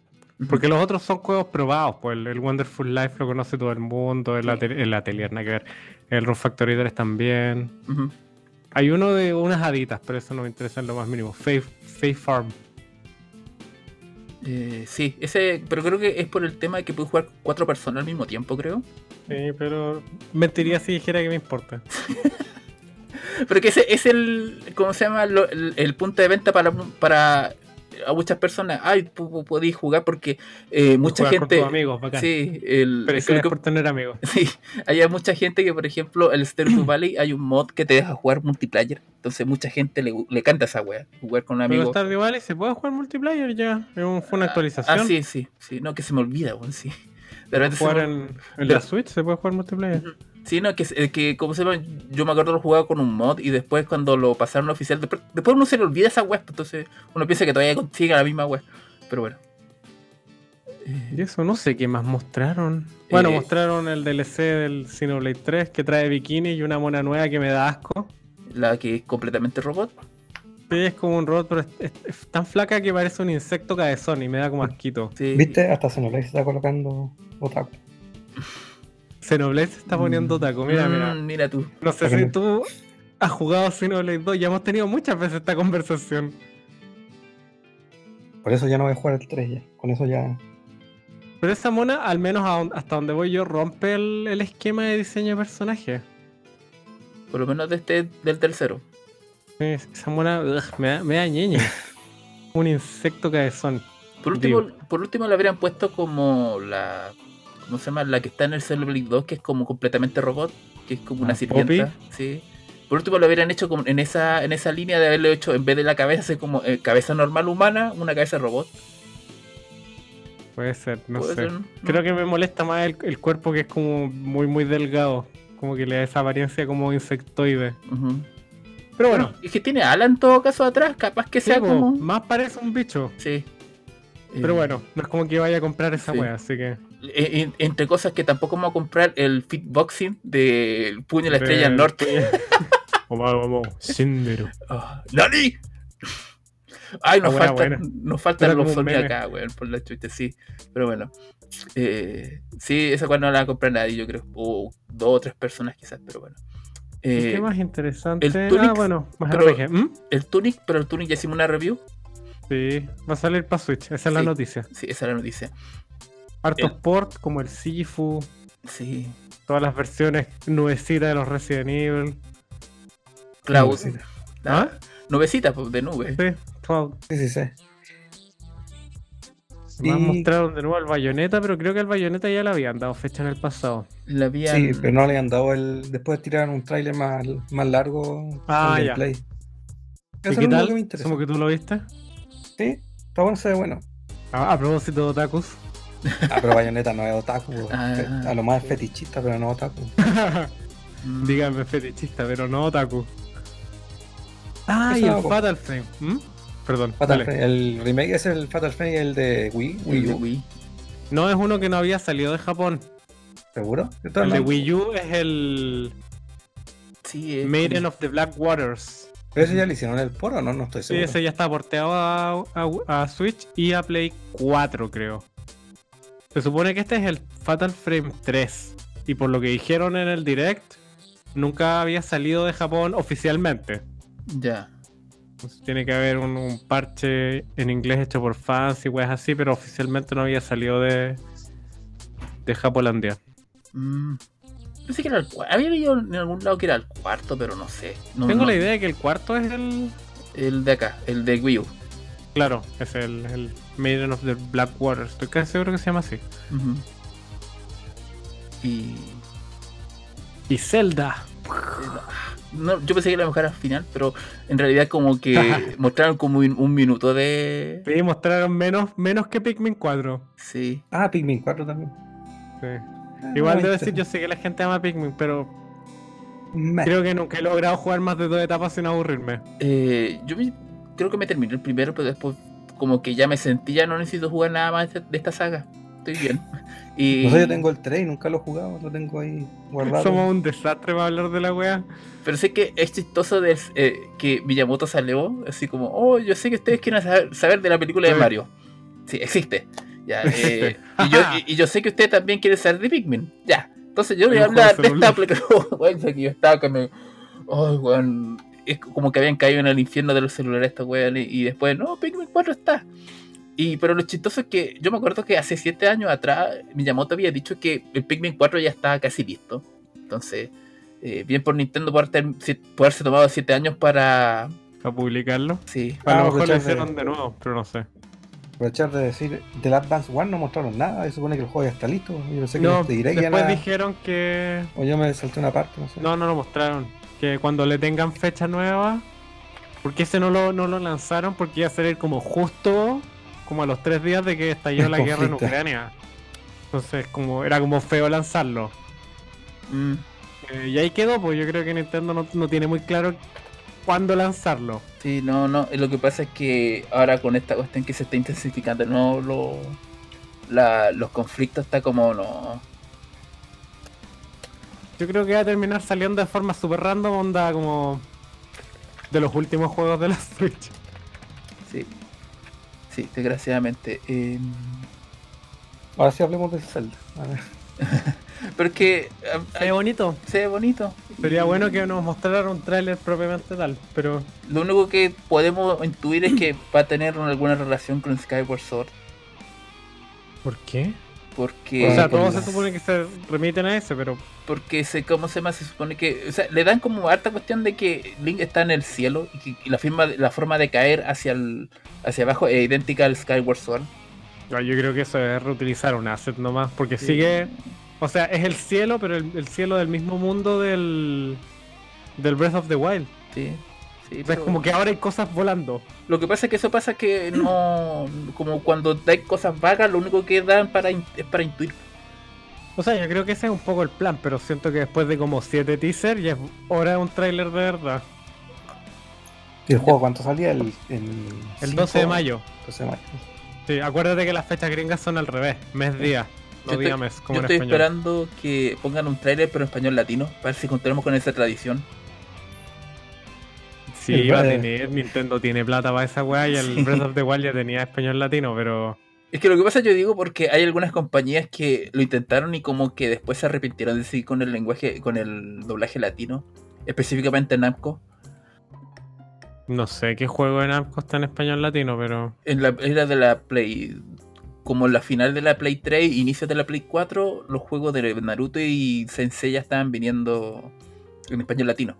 [SPEAKER 2] Porque los otros son juegos probados, pues el, el Wonderful Life lo conoce todo el mundo, el,
[SPEAKER 3] Sí.
[SPEAKER 2] ate- el Atelier, nada que ver. El Room Factory 3 también. Hay uno de unas haditas, pero eso no me interesa en lo más mínimo. Faith, Faith Farm.
[SPEAKER 3] Eh, sí, ese. Pero creo que es por el tema de que puedes jugar cuatro personas al mismo tiempo, creo.
[SPEAKER 2] Sí, pero mentiría si dijera que me importa.
[SPEAKER 3] Pero que ese es el. ¿Cómo se llama? El, el punto de venta para. para a muchas personas. Ay, podéis jugar porque eh, mucha
[SPEAKER 2] con
[SPEAKER 3] gente.
[SPEAKER 2] tus amigos, bacán.
[SPEAKER 3] Sí, el,
[SPEAKER 2] pero
[SPEAKER 3] es
[SPEAKER 2] es
[SPEAKER 3] lo que-
[SPEAKER 2] por tener amigos.
[SPEAKER 3] Sí, hay mucha gente que, por ejemplo, el Stardew Valley hay un mod que te deja jugar multiplayer. Entonces, mucha gente le, le canta esa wea, jugar con un
[SPEAKER 2] Pero
[SPEAKER 3] amigo.
[SPEAKER 2] Stardew Valley se puede jugar multiplayer ya. Fue una actualización.
[SPEAKER 3] Ah, sí, sí, sí. No, que se me olvida, weón, sí. De repente se
[SPEAKER 2] Jugar
[SPEAKER 3] me-
[SPEAKER 2] en, en
[SPEAKER 3] Pero-
[SPEAKER 2] la Switch se puede jugar multiplayer.
[SPEAKER 3] Sí, no, que, eh, que como se llama, yo me acuerdo lo jugaba con un mod y después cuando lo pasaron oficial, después, después uno se le olvida esa web, entonces uno piensa que todavía sigue la misma web. Pero bueno. Eh,
[SPEAKER 2] Y eso no sé qué más mostraron. Bueno,
[SPEAKER 3] Eh,
[SPEAKER 2] mostraron el DLC del Xenoblade 3 que trae bikini y una mona nueva que me da asco.
[SPEAKER 3] la que es completamente robot.
[SPEAKER 2] Sí, es como un robot, pero es, es- es tan flaca que parece un insecto cabezón y me da como asquito.
[SPEAKER 3] Sí.
[SPEAKER 1] ¿Viste? Hasta Xenoblade se está colocando otaku.
[SPEAKER 2] Xenoblade se está poniendo taco. Mira,
[SPEAKER 3] Mm,
[SPEAKER 2] mira.
[SPEAKER 3] mira tú.
[SPEAKER 2] No sé si tú has jugado Xenoblade 2. Ya hemos tenido muchas veces esta conversación.
[SPEAKER 1] Por eso ya no voy a jugar el 3 ya. Con eso ya.
[SPEAKER 2] Pero esa mona, al menos hasta donde voy yo, rompe el, el esquema de diseño de personaje.
[SPEAKER 3] Por lo menos de este, del tercero.
[SPEAKER 2] Sí, Esa mona ugh, me, da, me da ñeñe. un insecto cabezón.
[SPEAKER 3] Por último,
[SPEAKER 2] Digo.
[SPEAKER 3] por último le habrían puesto como la. ¿Cómo se llama? La que está en el Xenoblade 2, que es como completamente robot, que es como una
[SPEAKER 2] Ah,
[SPEAKER 3] sirvienta. Sí. Por último lo hubieran hecho como en esa, en esa línea de haberlo hecho en vez de la cabeza, hacer como eh, cabeza normal humana, una cabeza robot.
[SPEAKER 2] Puede ser, no
[SPEAKER 3] Puede
[SPEAKER 2] sé.
[SPEAKER 3] ser, ¿no?
[SPEAKER 2] Creo que me molesta más el, el cuerpo que es como muy, muy delgado. Como que le da esa apariencia como insectoide.
[SPEAKER 3] Ujú.
[SPEAKER 2] Pero
[SPEAKER 3] Bueno,
[SPEAKER 2] bueno,
[SPEAKER 3] es que tiene ala en todo caso atrás, capaz que
[SPEAKER 2] sí,
[SPEAKER 3] sea como.
[SPEAKER 2] más parece un bicho.
[SPEAKER 3] Sí.
[SPEAKER 2] Pero
[SPEAKER 3] Eh,
[SPEAKER 2] bueno, no es como que vaya a comprar esa
[SPEAKER 3] Sí.
[SPEAKER 2] wea, así que.
[SPEAKER 3] Eh, en- entre cosas que tampoco vamos a comprar el fitboxing del puño de la estrella
[SPEAKER 2] Del
[SPEAKER 3] norte.
[SPEAKER 2] Vamos, vamos, Shinderu.
[SPEAKER 3] Ah, ¡Nani! Ay, nos
[SPEAKER 2] Ah, buena,
[SPEAKER 3] faltan,
[SPEAKER 2] buena.
[SPEAKER 3] nos faltan los
[SPEAKER 2] meme.
[SPEAKER 3] acá, weón, por la chucha, sí. Pero bueno. Eh, sí, esa cual no la va a comprar nadie, yo creo. O dos o tres personas quizás, pero bueno.
[SPEAKER 2] ¿Y
[SPEAKER 3] Eh,
[SPEAKER 2] ¿Qué más interesante?
[SPEAKER 3] el Tunic,
[SPEAKER 2] ah, bueno, más
[SPEAKER 3] pero-.
[SPEAKER 2] ¿Mm?
[SPEAKER 3] el Tunic, pero el Tunic ya hicimos una review.
[SPEAKER 2] Sí, va a salir para Switch, esa es la
[SPEAKER 3] Sí.
[SPEAKER 2] noticia.
[SPEAKER 3] Sí, esa es la noticia.
[SPEAKER 2] Hartos
[SPEAKER 3] El-
[SPEAKER 2] port como el Sifu,
[SPEAKER 3] Sí.
[SPEAKER 2] todas las versiones nubecitas de los Resident Evil.
[SPEAKER 3] Cloud.
[SPEAKER 1] Nubecita.
[SPEAKER 3] La-
[SPEAKER 2] ¿Ah?
[SPEAKER 3] Nubecita pues, de nube.
[SPEAKER 2] Sí, Cloud.
[SPEAKER 1] Sí, sí, sí.
[SPEAKER 2] Más
[SPEAKER 1] Y-
[SPEAKER 2] mostraron de nuevo el Bayonetta, pero creo que el Bayonetta ya le habían dado fecha en el pasado.
[SPEAKER 3] La habían...
[SPEAKER 1] Sí, pero no le han dado el. Después tiraron un tráiler más, más largo.
[SPEAKER 2] Ah, ya.
[SPEAKER 1] gameplay.
[SPEAKER 2] ¿Y
[SPEAKER 1] Eso
[SPEAKER 2] qué
[SPEAKER 1] es lo único
[SPEAKER 2] tal?
[SPEAKER 1] que me interesa.
[SPEAKER 2] Como que tú lo viste.
[SPEAKER 1] Sí, está bueno, se ve bueno.
[SPEAKER 2] Ah, a propósito de otakus.
[SPEAKER 1] Ah, pero Bayonetta no es otaku.
[SPEAKER 3] Ah.
[SPEAKER 1] A lo más es fetichista, pero no otaku.
[SPEAKER 2] Dígame fetichista, pero no otaku. Ah, y el. Fatal Frame. ¿Mm? Perdón,
[SPEAKER 1] Fatal. Frame, el remake es el Fatal Frame, el de Wii,
[SPEAKER 3] el
[SPEAKER 1] Wii
[SPEAKER 3] de
[SPEAKER 1] U.
[SPEAKER 3] Wii.
[SPEAKER 2] No es uno que no había salido de Japón.
[SPEAKER 1] ¿Seguro? ¿De
[SPEAKER 2] El de? Wii U es el
[SPEAKER 3] Sí, es
[SPEAKER 2] Maiden
[SPEAKER 3] como-
[SPEAKER 2] of the Black Waters.
[SPEAKER 1] ¿Pero ese ya le hicieron el poro no? No estoy
[SPEAKER 2] Sí,
[SPEAKER 1] seguro.
[SPEAKER 2] ese ya está porteado a, a- a Switch y a Play 4, creo. Se supone que este es el Fatal Frame 3. Y por lo que dijeron en el direct, nunca había salido de Japón oficialmente.
[SPEAKER 3] Ya.
[SPEAKER 2] Entonces, tiene que haber un, un parche en inglés hecho por fans y weas así, pero oficialmente no había salido de, de Japolandia.
[SPEAKER 3] Mm. Pensé que era el cuarto. Había leído en algún lado que era el cuarto, pero no sé. No-
[SPEAKER 2] Tengo
[SPEAKER 3] no-
[SPEAKER 2] la idea de que el cuarto es el.
[SPEAKER 3] El de acá, el de Wii U.
[SPEAKER 2] Claro, es el, el Maiden of the Blackwater. Estoy casi seguro que se llama así.
[SPEAKER 3] Y.
[SPEAKER 2] Y Zelda.
[SPEAKER 3] No, yo pensé que era mejor al final, pero en realidad como que mostraron como un, un minuto de...
[SPEAKER 2] Sí, mostraron menos, menos que Pikmin 4.
[SPEAKER 3] Sí.
[SPEAKER 1] Ah, Pikmin 4 también.
[SPEAKER 2] Sí.
[SPEAKER 1] Ah,
[SPEAKER 2] Igual debo decir, yo sé que la gente ama Pikmin, pero creo que nunca he logrado jugar más de dos etapas sin aburrirme.
[SPEAKER 3] Eh, yo me- creo que me terminé el primero, pero después como que ya me sentí, ya no necesito jugar nada más de, esta saga. Estoy bien. Y...
[SPEAKER 1] No sé, yo tengo el 3 y nunca lo he jugado, lo tengo ahí guardado.
[SPEAKER 2] Somos un desastre para hablar de la wea.
[SPEAKER 3] Pero sé que es chistoso de, eh, que Miyamoto salió así como, oh, yo sé que ustedes quieren saber, saber de la película de. Mario. Sí, existe. Ya, eh, y, yo, y, y yo sé que ustedes también quieren saber de Pikmin. Ya. Entonces yo voy a hablar de esta sé que yo estaba que me. Ay, weón. Es como que habían caído en el infierno de los celulares estos weón. Y, después, no, Pikmin 4 está. Y, pero lo chistoso es que yo me acuerdo que hace 7 años atrás Miyamoto había dicho que el Pikmin 4 ya estaba casi listo. Entonces, eh, bien por Nintendo por ter- si- por haberse tomado 7 años para.
[SPEAKER 2] Para publicarlo.
[SPEAKER 3] Sí.
[SPEAKER 2] A lo
[SPEAKER 1] Ah,
[SPEAKER 2] mejor lo
[SPEAKER 1] de-
[SPEAKER 2] hicieron de nuevo, pero no sé.
[SPEAKER 1] Aprovechar de decir, del Advance One no mostraron nada, y supone que el juego ya está listo. Yo no sé qué
[SPEAKER 2] No,
[SPEAKER 1] te diré ya
[SPEAKER 2] después dijeron que.
[SPEAKER 1] O yo me salté una parte, no sé.
[SPEAKER 2] No, no lo mostraron. Que cuando le tengan fecha nueva. Porque ese no lo, no lo lanzaron porque iba a salir como justo como a los tres días de que estalló la guerra en. Ucrania. Entonces como era como feo lanzarlo.
[SPEAKER 3] Mm,
[SPEAKER 2] Eh, y ahí quedó, pues yo creo que Nintendo no, no tiene muy claro cuándo lanzarlo.
[SPEAKER 3] sí, no, no. Lo que pasa es que ahora con esta cuestión que se está intensificando, no lo. la- los conflictos está como no.
[SPEAKER 2] Yo creo que va a terminar saliendo de forma super random, onda como de los últimos juegos de la Switch.
[SPEAKER 3] Sí. Sí, desgraciadamente. eh,
[SPEAKER 1] Ahora sí hablemos de Zelda. A ver.
[SPEAKER 3] pero es que.
[SPEAKER 2] Se ve bonito.
[SPEAKER 3] se ve bonito.
[SPEAKER 2] Sería bueno que nos mostraran un tráiler propiamente tal, pero
[SPEAKER 3] Lo único que podemos intuir es que va a tener alguna relación con Skyward Sword.
[SPEAKER 2] ¿por qué?
[SPEAKER 3] Porque.
[SPEAKER 2] o sea, todos se supone que se remiten a ese, pero
[SPEAKER 3] Porque se, ¿cómo se llama? Se supone que, o sea, le dan como harta cuestión de que Link está en el cielo y, que, y la, forma, la forma de caer hacia el, hacia abajo es idéntica al Skyward Sword.
[SPEAKER 2] no, yo creo que eso es reutilizar un asset nomás, porque
[SPEAKER 3] Sí.
[SPEAKER 2] sigue, o sea, es el cielo, pero el, el cielo del mismo mundo del del Breath of the Wild.
[SPEAKER 3] Sí, sí,
[SPEAKER 2] es como que ahora hay cosas volando.
[SPEAKER 3] Lo que pasa es que eso pasa que no, como cuando hay cosas vagas, lo único que dan para in- es para intuir.
[SPEAKER 2] O sea, yo creo que ese es un poco el plan, pero siento que después de como siete teasers ya es hora de un tráiler de verdad.
[SPEAKER 1] ¿Y el juego cuánto salía? El, el,
[SPEAKER 2] El
[SPEAKER 1] 5,
[SPEAKER 2] 12 de mayo.
[SPEAKER 1] 12 de mayo.
[SPEAKER 2] Sí, acuérdate que las fechas gringas son al revés, mes día, no
[SPEAKER 3] Yo
[SPEAKER 2] día
[SPEAKER 3] estoy-
[SPEAKER 2] mes, como
[SPEAKER 3] Yo
[SPEAKER 2] en
[SPEAKER 3] estoy
[SPEAKER 2] español.
[SPEAKER 3] esperando que pongan un tráiler pero en español latino, para ver si continuamos con esa tradición.
[SPEAKER 2] Sí,
[SPEAKER 1] El
[SPEAKER 2] va a
[SPEAKER 1] Bre-
[SPEAKER 2] tener, Nintendo tiene plata para esa weá y el
[SPEAKER 3] Sí.
[SPEAKER 2] Breath of the Wild ya tenía español latino, pero
[SPEAKER 3] Es que lo que pasa yo digo porque hay algunas compañías que lo intentaron y como que después se arrepintieron de seguir con el lenguaje, con el doblaje latino, específicamente Namco.
[SPEAKER 2] no sé qué juego de Namco está en español latino, pero
[SPEAKER 3] En la era de la Play, como en la final de la Play 3, inicio de la Play 4, los juegos de Naruto y Sensei ya estaban viniendo en español latino.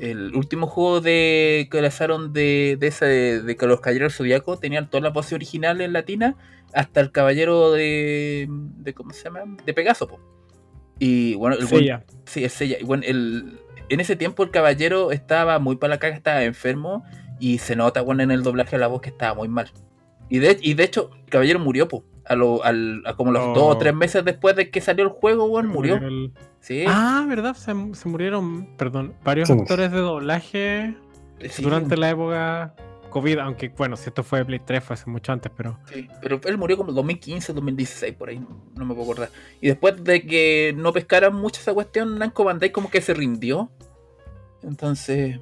[SPEAKER 3] El último juego de que lanzaron de, de ese de, de que los caballeros zodiaco tenían todas las voces originales en latina, hasta el caballero de, de ¿cómo se llama? de Pegaso. po. Y bueno, el buen-
[SPEAKER 2] Seiya.
[SPEAKER 3] Sí, es ella. Y bueno, el, en ese tiempo el caballero estaba muy para la caga, estaba enfermo y se nota bueno, en el doblaje de la voz que estaba muy mal. Y de, y de hecho, el caballero murió, po. A, lo, al, a como los
[SPEAKER 2] Oh.
[SPEAKER 3] dos o tres meses después de que salió el juego, bueno, murió.
[SPEAKER 2] El-
[SPEAKER 3] Sí,
[SPEAKER 2] Ah, ¿verdad? Se, se murieron, perdón, varios
[SPEAKER 1] Sí.
[SPEAKER 2] actores de doblaje
[SPEAKER 3] sí,
[SPEAKER 2] durante la época COVID, aunque bueno, si esto fue de Play 3 fue hace mucho antes, pero
[SPEAKER 3] sí. Pero él murió como 2015, 2016, por ahí, no, me puedo acordar. Y después de que no pescaran mucho esa cuestión, Namco Bandai como que se rindió. Entonces...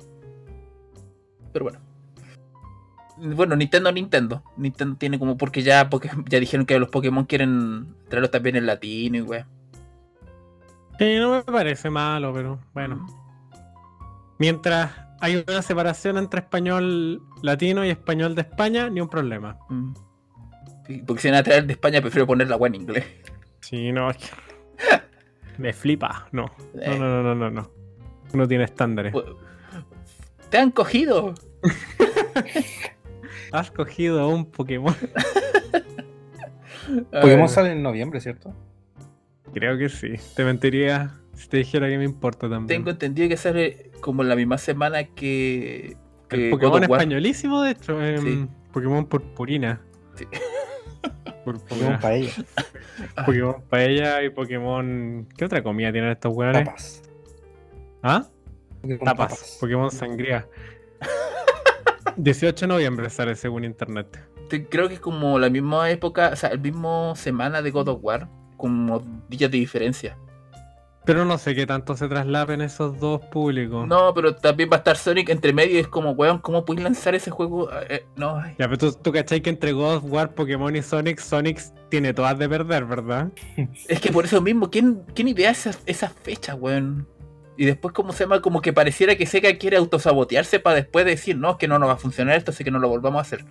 [SPEAKER 3] Pero bueno. Bueno, Nintendo, Nintendo. Nintendo tiene como porque ya porque ya dijeron que los Pokémon quieren traerlos también en latino y wey.
[SPEAKER 2] Sí, no me parece malo, pero bueno. Mientras hay una separación entre español latino y español de España, ni un problema.
[SPEAKER 3] Mm. Sí, porque si van a traer de España prefiero poner la web en inglés.
[SPEAKER 2] Sí, no, es que... Me flipa. No. No,
[SPEAKER 3] Eh.
[SPEAKER 2] no, no, no, no, no. No tiene estándares.
[SPEAKER 3] Pu- Te han cogido.
[SPEAKER 2] Has cogido a un Pokémon.
[SPEAKER 1] Pokémon sale en noviembre, ¿cierto?
[SPEAKER 2] Creo que sí. Te mentiría si te dijera que me importa también.
[SPEAKER 3] Tengo entendido que sale como la misma semana que. que
[SPEAKER 2] El
[SPEAKER 3] God
[SPEAKER 2] Pokémon españolísimo, de hecho. em,
[SPEAKER 3] Sí.
[SPEAKER 2] Pokémon purpurina.
[SPEAKER 3] Sí.
[SPEAKER 1] Pokémon para ella.
[SPEAKER 2] Pokémon paella y Pokémon. ¿Qué otra comida tienen estos hueones?
[SPEAKER 1] Tapas.
[SPEAKER 2] ¿Ah?
[SPEAKER 1] Pokémon
[SPEAKER 2] Tapas. Pokémon sangría. 18 de noviembre sale según internet.
[SPEAKER 3] Te- Creo que es como la misma época, o sea, el mismo semana de God of War, como días de diferencia.
[SPEAKER 2] Pero no sé qué tanto se traslapen esos dos públicos.
[SPEAKER 3] No, pero también va a estar Sonic entre medio y es como, weón, ¿cómo puedes lanzar ese juego? Eh, no.
[SPEAKER 2] Ya, pero tú, tú cachai que entre God of War, Pokémon y Sonic, Sonic tiene todas de perder, ¿verdad?
[SPEAKER 3] Es que por eso mismo, ¿quién, quién idea esas, esas fechas, weón? Y después, ¿cómo se llama? Como que pareciera que Sega quiere autosabotearse para después decir, no, es que no nos va a funcionar esto, así que no lo volvamos a hacer.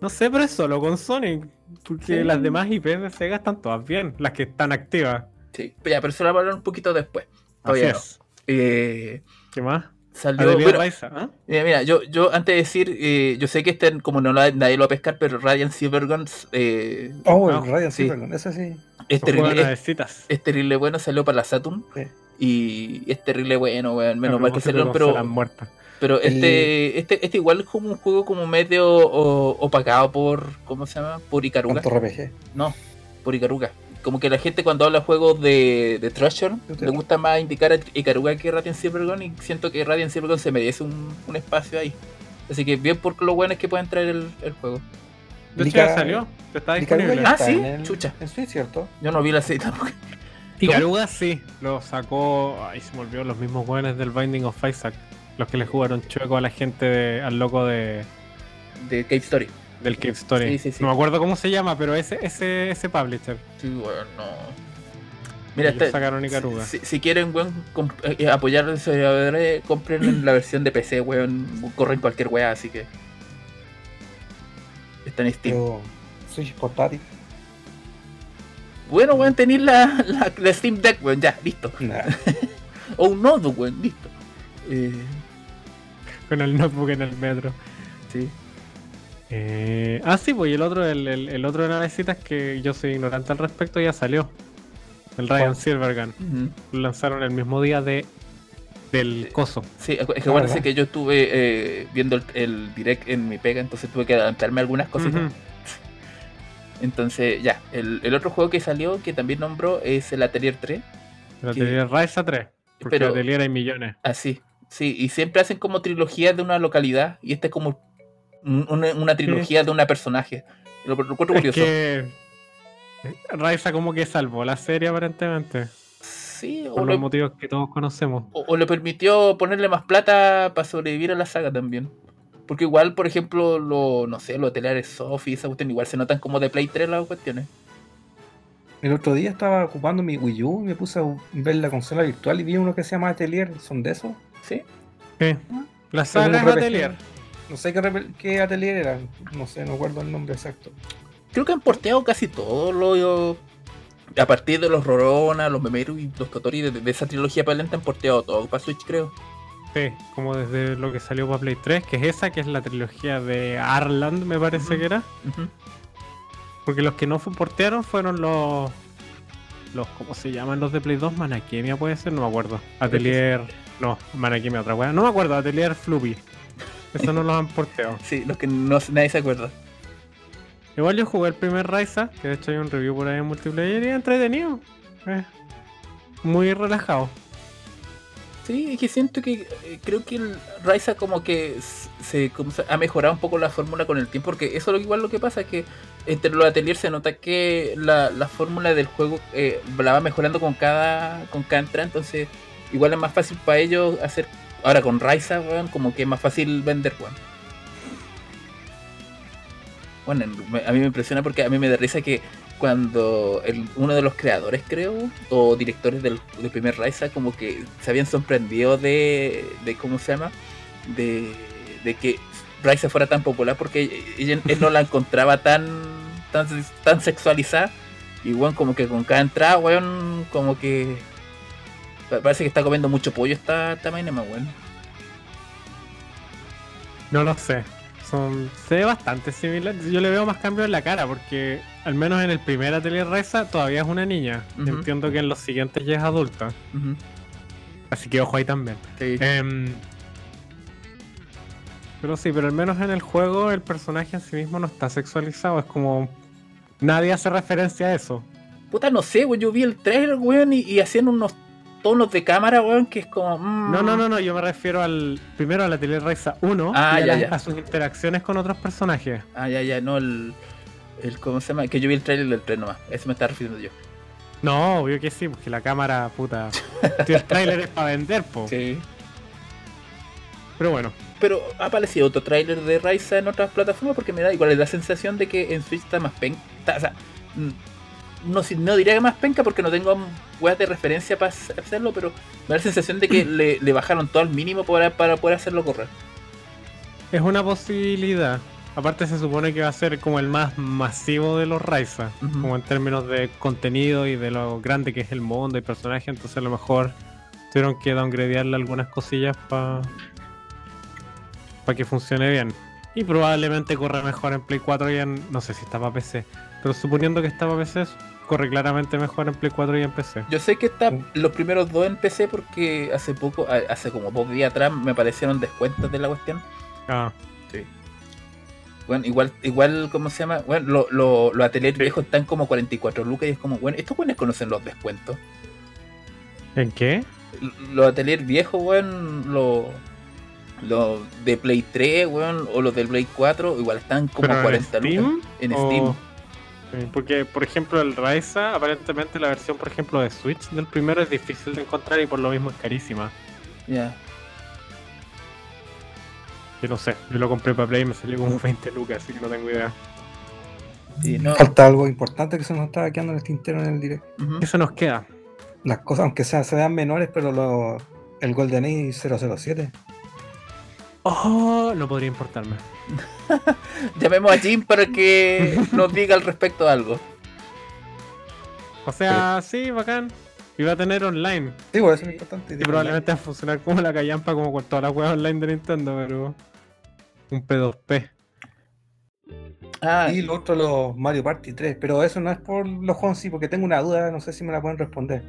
[SPEAKER 2] No sé, pero es solo con Sonic. Porque
[SPEAKER 3] Sí.
[SPEAKER 2] las demás IPs de Sega están todas bien, las que están activas.
[SPEAKER 3] Sí, pero ya, pero eso lo hablar un poquito después.
[SPEAKER 2] Así es.
[SPEAKER 3] Eh,
[SPEAKER 2] ¿Qué más?
[SPEAKER 3] salió.
[SPEAKER 2] Raiza, ¿ah?
[SPEAKER 3] mira, mira, yo, yo antes de decir, eh, yo sé que este, como no lo- nadie lo va a pescar, pero Radiant Silverguns eh,
[SPEAKER 1] Oh,
[SPEAKER 2] No,
[SPEAKER 1] el Radiant
[SPEAKER 3] sí.
[SPEAKER 1] Silvergun, ese sí.
[SPEAKER 3] es, terrible, es terrible bueno, salió para la Saturn.
[SPEAKER 1] Sí.
[SPEAKER 3] Y es terrible bueno, weón. Menos mal que salieron, pero.
[SPEAKER 2] consolas muertas.
[SPEAKER 3] Pero
[SPEAKER 1] El-
[SPEAKER 3] este, este, este igual es como un juego como medio o- opacado por. ¿Cómo se llama? Por Icaruga.
[SPEAKER 1] RPG.
[SPEAKER 3] No, por Icaruga. Como que la gente cuando habla de juegos de, de Treasure le gusta más indicar a Icaruga que Radiant Silvergun y siento que Radiant Silvergun se merece un, un espacio ahí. Así que bien por lo bueno es que pueden traer el, el juego.
[SPEAKER 2] De hecho, ya salió. Está disponible.
[SPEAKER 1] ya
[SPEAKER 3] Ah, ¿sí?
[SPEAKER 1] en el-
[SPEAKER 3] Chucha.
[SPEAKER 1] en Switch, ¿cierto?
[SPEAKER 3] Yo no vi la serie tampoco.
[SPEAKER 2] Icaruga sí, lo sacó. Ay, se me olvidó los mismos buenos del Binding of Isaac. Los que le jugaron chueco a la gente, de- al loco de,
[SPEAKER 3] De Cave Story.
[SPEAKER 2] del Cave Story.
[SPEAKER 3] Sí, sí, sí.
[SPEAKER 2] No me acuerdo cómo se llama, pero ese, ese, ese publisher.
[SPEAKER 3] Sí, bueno, no. Mira, este-
[SPEAKER 2] sacaron Icaruga.
[SPEAKER 3] Si, si quieren, weón, eh, apoyar los desarrolladores, compren la versión de PC, weón. Corren cualquier weá, así que. Está en Steam.
[SPEAKER 1] Switch portátil.
[SPEAKER 3] Bueno, weón, tenéis la, la, la Steam Deck, weón, ya, listo.
[SPEAKER 1] Nah.
[SPEAKER 3] O un notebook, weón, listo. Eh,
[SPEAKER 2] Con el notebook en el metro.
[SPEAKER 3] sí.
[SPEAKER 2] Eh, ah, sí, pues y el otro, el, el, el otro de navecitas que yo soy ignorante al respecto, ya salió. El Ryan
[SPEAKER 1] ¿Cuál?
[SPEAKER 2] Silvergun. Lo lanzaron el mismo día de del coso.
[SPEAKER 3] Sí, es que acuérdense
[SPEAKER 1] ¿verdad?
[SPEAKER 3] que yo estuve eh, viendo el, el direct en mi pega, entonces tuve que adelantarme algunas cositas. Entonces, ya, el, el otro juego que salió, que también nombró, es el Atelier 3.
[SPEAKER 2] El. Atelier Rise 3. Porque
[SPEAKER 3] Pero-
[SPEAKER 2] Atelier hay millones.
[SPEAKER 3] Así, sí, y siempre hacen como trilogías de una localidad, y esta es como un- una, una trilogía de una personaje. Lo, lo encuentro
[SPEAKER 2] Es
[SPEAKER 3] curioso.
[SPEAKER 2] que Raisa como que salvó la serie aparentemente.
[SPEAKER 3] Sí, o
[SPEAKER 2] Por los motivos que todos conocemos.
[SPEAKER 3] o- o le permitió ponerle más plata para sobrevivir a la saga también. Porque igual, por ejemplo, lo, no sé, los hotelares Sophie, esa cuestión, igual se notan como de Play 3 las cuestiones.
[SPEAKER 1] El otro día estaba ocupando mi Wii U y me puse a ver la consola virtual y vi uno que se llama Atelier. ¿Son de esos?
[SPEAKER 3] ¿Sí?
[SPEAKER 2] Sí. La
[SPEAKER 1] Es
[SPEAKER 2] saga es. Atelier.
[SPEAKER 1] No sé qué, Atelier era. No sé, no recuerdo el nombre exacto.
[SPEAKER 3] Creo que han porteado casi todo lo. A partir de los Rorona, los Memeru y los Totori, de, de esa trilogía para adelante han porteado todo para Switch, creo.
[SPEAKER 2] Sí, como desde lo que salió para Play 3, que es esa, que es la trilogía de Arland, me parece que era. Porque los que no portearon fueron los. los ¿Cómo se llaman los de Play 2? Manakemia puede ser, no me acuerdo. Atelier. No, Manakemia otra wea. No me acuerdo, Atelier Floopy. Eso no los han porteado.
[SPEAKER 3] Sí, los que no, nadie se acuerda.
[SPEAKER 2] Igual yo jugué el primer Raisa, que de hecho hay un review por ahí en multiplayer y entretenido. Eh, muy relajado.
[SPEAKER 3] Sí, es que siento que eh, creo que el Ryza como que se, se- ha mejorado un poco la fórmula con el tiempo, porque eso es lo igual lo que pasa es que entre los ateliers se nota que la, la fórmula del juego eh, la va mejorando con cada con cada entrada, entonces igual es más fácil para ellos hacer ahora con weón, como que es más fácil vender. Bueno, me- a mí me impresiona porque a mí me da risa que cuando uno de los creadores, creo, o directores del, del primer Ryza, como que se habían sorprendido de, de ¿cómo se llama? De, de que Ryza fuera tan popular porque él no la encontraba tan, tan, sexualizada Y weón, como que con cada entrada, weón, como que. pa- Parece que está comiendo mucho pollo esta, esta Mainema, weón.
[SPEAKER 2] No lo sé. Son, se ve bastante similar. Yo le veo más cambios en la cara porque al menos en el primer Atelier Reza todavía es una niña.
[SPEAKER 3] Ujú.
[SPEAKER 2] Entiendo que en los siguientes ya es adulta. Así que ojo ahí también.
[SPEAKER 3] Sí.
[SPEAKER 2] Em, pero sí, pero al menos en el juego el personaje en sí mismo no está sexualizado. Es como... Nadie hace referencia a eso.
[SPEAKER 3] Puta, no sé, weón. Yo vi el trailer, weón, y, y hacían unos tonos de cámara, weón, que es como. mm.
[SPEAKER 2] No, no, no, no. Yo me refiero al... Primero a la Atelier Reza 1
[SPEAKER 3] Ah,
[SPEAKER 2] y a,
[SPEAKER 3] ya.
[SPEAKER 2] a sus interacciones con otros personajes.
[SPEAKER 3] Ah, ya, ya, no, el. El ¿Cómo se llama? Que yo vi el trailer del tren nomás. Ese me está refiriendo yo.
[SPEAKER 2] No, obvio que sí, porque la cámara, puta. El tráiler es para vender, po.
[SPEAKER 3] Sí.
[SPEAKER 2] Pero bueno,
[SPEAKER 3] Pero ha aparecido otro tráiler de Raiza en otras plataformas porque me da igual es la sensación de que en Switch está más penca. está- O sea, mm, no, no diría que más penca porque no tengo weas de referencia para hacerlo, pero me da la sensación de que le, le bajaron todo al mínimo para, para poder hacerlo correr.
[SPEAKER 2] es una posibilidad. Aparte se supone que va a ser como el más masivo de los Raiza, como en términos de contenido y de lo grande que es el mundo y personaje, entonces a lo mejor tuvieron que downgradearle algunas cosillas para que funcione bien. Y probablemente corre mejor en Play 4 y en... no sé si está para PC, pero suponiendo que está para PC, corre claramente mejor en Play 4 y en PC.
[SPEAKER 3] Yo sé que está los primeros dos en PC porque hace poco, hace como pocos días atrás me aparecieron descuentos de la cuestión.
[SPEAKER 2] Ah,
[SPEAKER 3] Bueno, igual, igual, ¿cómo se llama? Bueno, lo- lo- los ateliers viejos están como 44 lucas y es como, bueno, estos buenos conocen los descuentos.
[SPEAKER 2] ¿en qué?
[SPEAKER 3] Los ateliers viejos, weón, los los de Play 3, weón, o los del Play 4, igual están como
[SPEAKER 2] ¿Pero en
[SPEAKER 3] 40 lucas
[SPEAKER 2] Steam?
[SPEAKER 3] en
[SPEAKER 2] ¿O-
[SPEAKER 3] Steam.
[SPEAKER 2] Porque, por ejemplo, el Raiza, aparentemente la versión, por ejemplo, de Switch del primero es difícil de encontrar y por lo mismo es carísima.
[SPEAKER 3] Ya.
[SPEAKER 2] Yo no sé, yo lo compré para Play y me salió como 20 lucas, así que no tengo idea.
[SPEAKER 3] Sí, no.
[SPEAKER 1] Falta algo importante que se nos estaba quedando en el tintero en el direct.
[SPEAKER 3] Ujú.
[SPEAKER 2] Eso nos queda.
[SPEAKER 1] Las cosas, aunque sean, se vean menores, pero lo, el GoldenEye 007.
[SPEAKER 2] Oh, no podría importarme.
[SPEAKER 3] Llamemos a Jim para que nos diga al respecto algo.
[SPEAKER 2] O sea, sí, bacán. Y va a tener online.
[SPEAKER 1] Sí, bueno, eso es importante.
[SPEAKER 2] Y probablemente va a funcionar como la callampa, como con todas las weas online de Nintendo, pero. Un P2P.
[SPEAKER 3] Ah,
[SPEAKER 1] Y lo otro, los Mario Party 3. Pero eso no es por los sí, porque tengo una duda, no sé si me la pueden responder.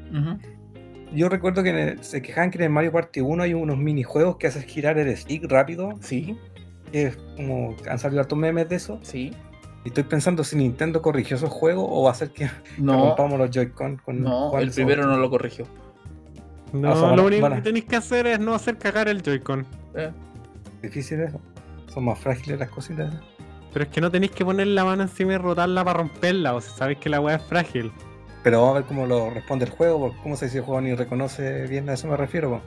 [SPEAKER 1] Yo recuerdo que en el- se quejaban que en el Mario Party 1 hay unos minijuegos que hacen girar el stick rápido.
[SPEAKER 3] sí,
[SPEAKER 1] Que es como han salido hartos memes de eso.
[SPEAKER 3] sí.
[SPEAKER 1] Y estoy pensando si Nintendo corrigió esos juegos o va a hacer que
[SPEAKER 3] No,
[SPEAKER 1] rompamos los Joy-Con con
[SPEAKER 3] no, el primero no lo corrigió.
[SPEAKER 2] No,
[SPEAKER 1] Ah, o sea, van a-
[SPEAKER 2] lo único
[SPEAKER 1] van a-
[SPEAKER 2] que tenéis que hacer es no hacer cagar el Joy-Con.
[SPEAKER 3] Eh,
[SPEAKER 1] Difícil eso. Son más frágiles las cositas.
[SPEAKER 2] Pero es que no tenéis que poner la mano encima y rotarla para romperla, o sea, sabéis que la weá es frágil.
[SPEAKER 1] Pero vamos a ver cómo lo responde el juego, porque cómo se dice el juego ni reconoce bien, a eso me refiero. po.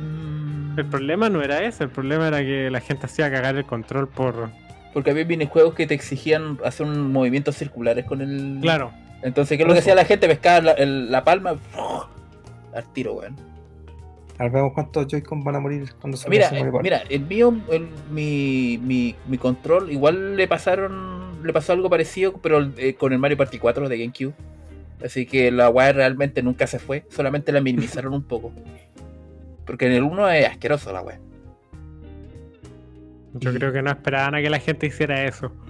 [SPEAKER 3] mm,
[SPEAKER 2] El problema no era ese, el problema era que la gente hacía cagar el control por.
[SPEAKER 3] Porque había minijuegos que te exigían hacer un movimientos circulares con el.
[SPEAKER 2] Claro.
[SPEAKER 3] Entonces, ¿qué es lo que hacía la gente? Pescaba la, el- la palma al tiro, weón.
[SPEAKER 1] A ver, vemos cuántos Joy-Con van a morir cuando se
[SPEAKER 3] Mira, eh, mira, el mío, el- mi, mi, mi control, igual le pasaron, le pasó algo parecido, pero eh, con el Mario Party 4 de GameCube. Así que la weá realmente nunca se fue, solamente la minimizaron un poco. Porque en el 1 es asqueroso la weá.
[SPEAKER 2] Yo
[SPEAKER 3] Y-
[SPEAKER 2] creo que no esperaban a que la gente hiciera eso.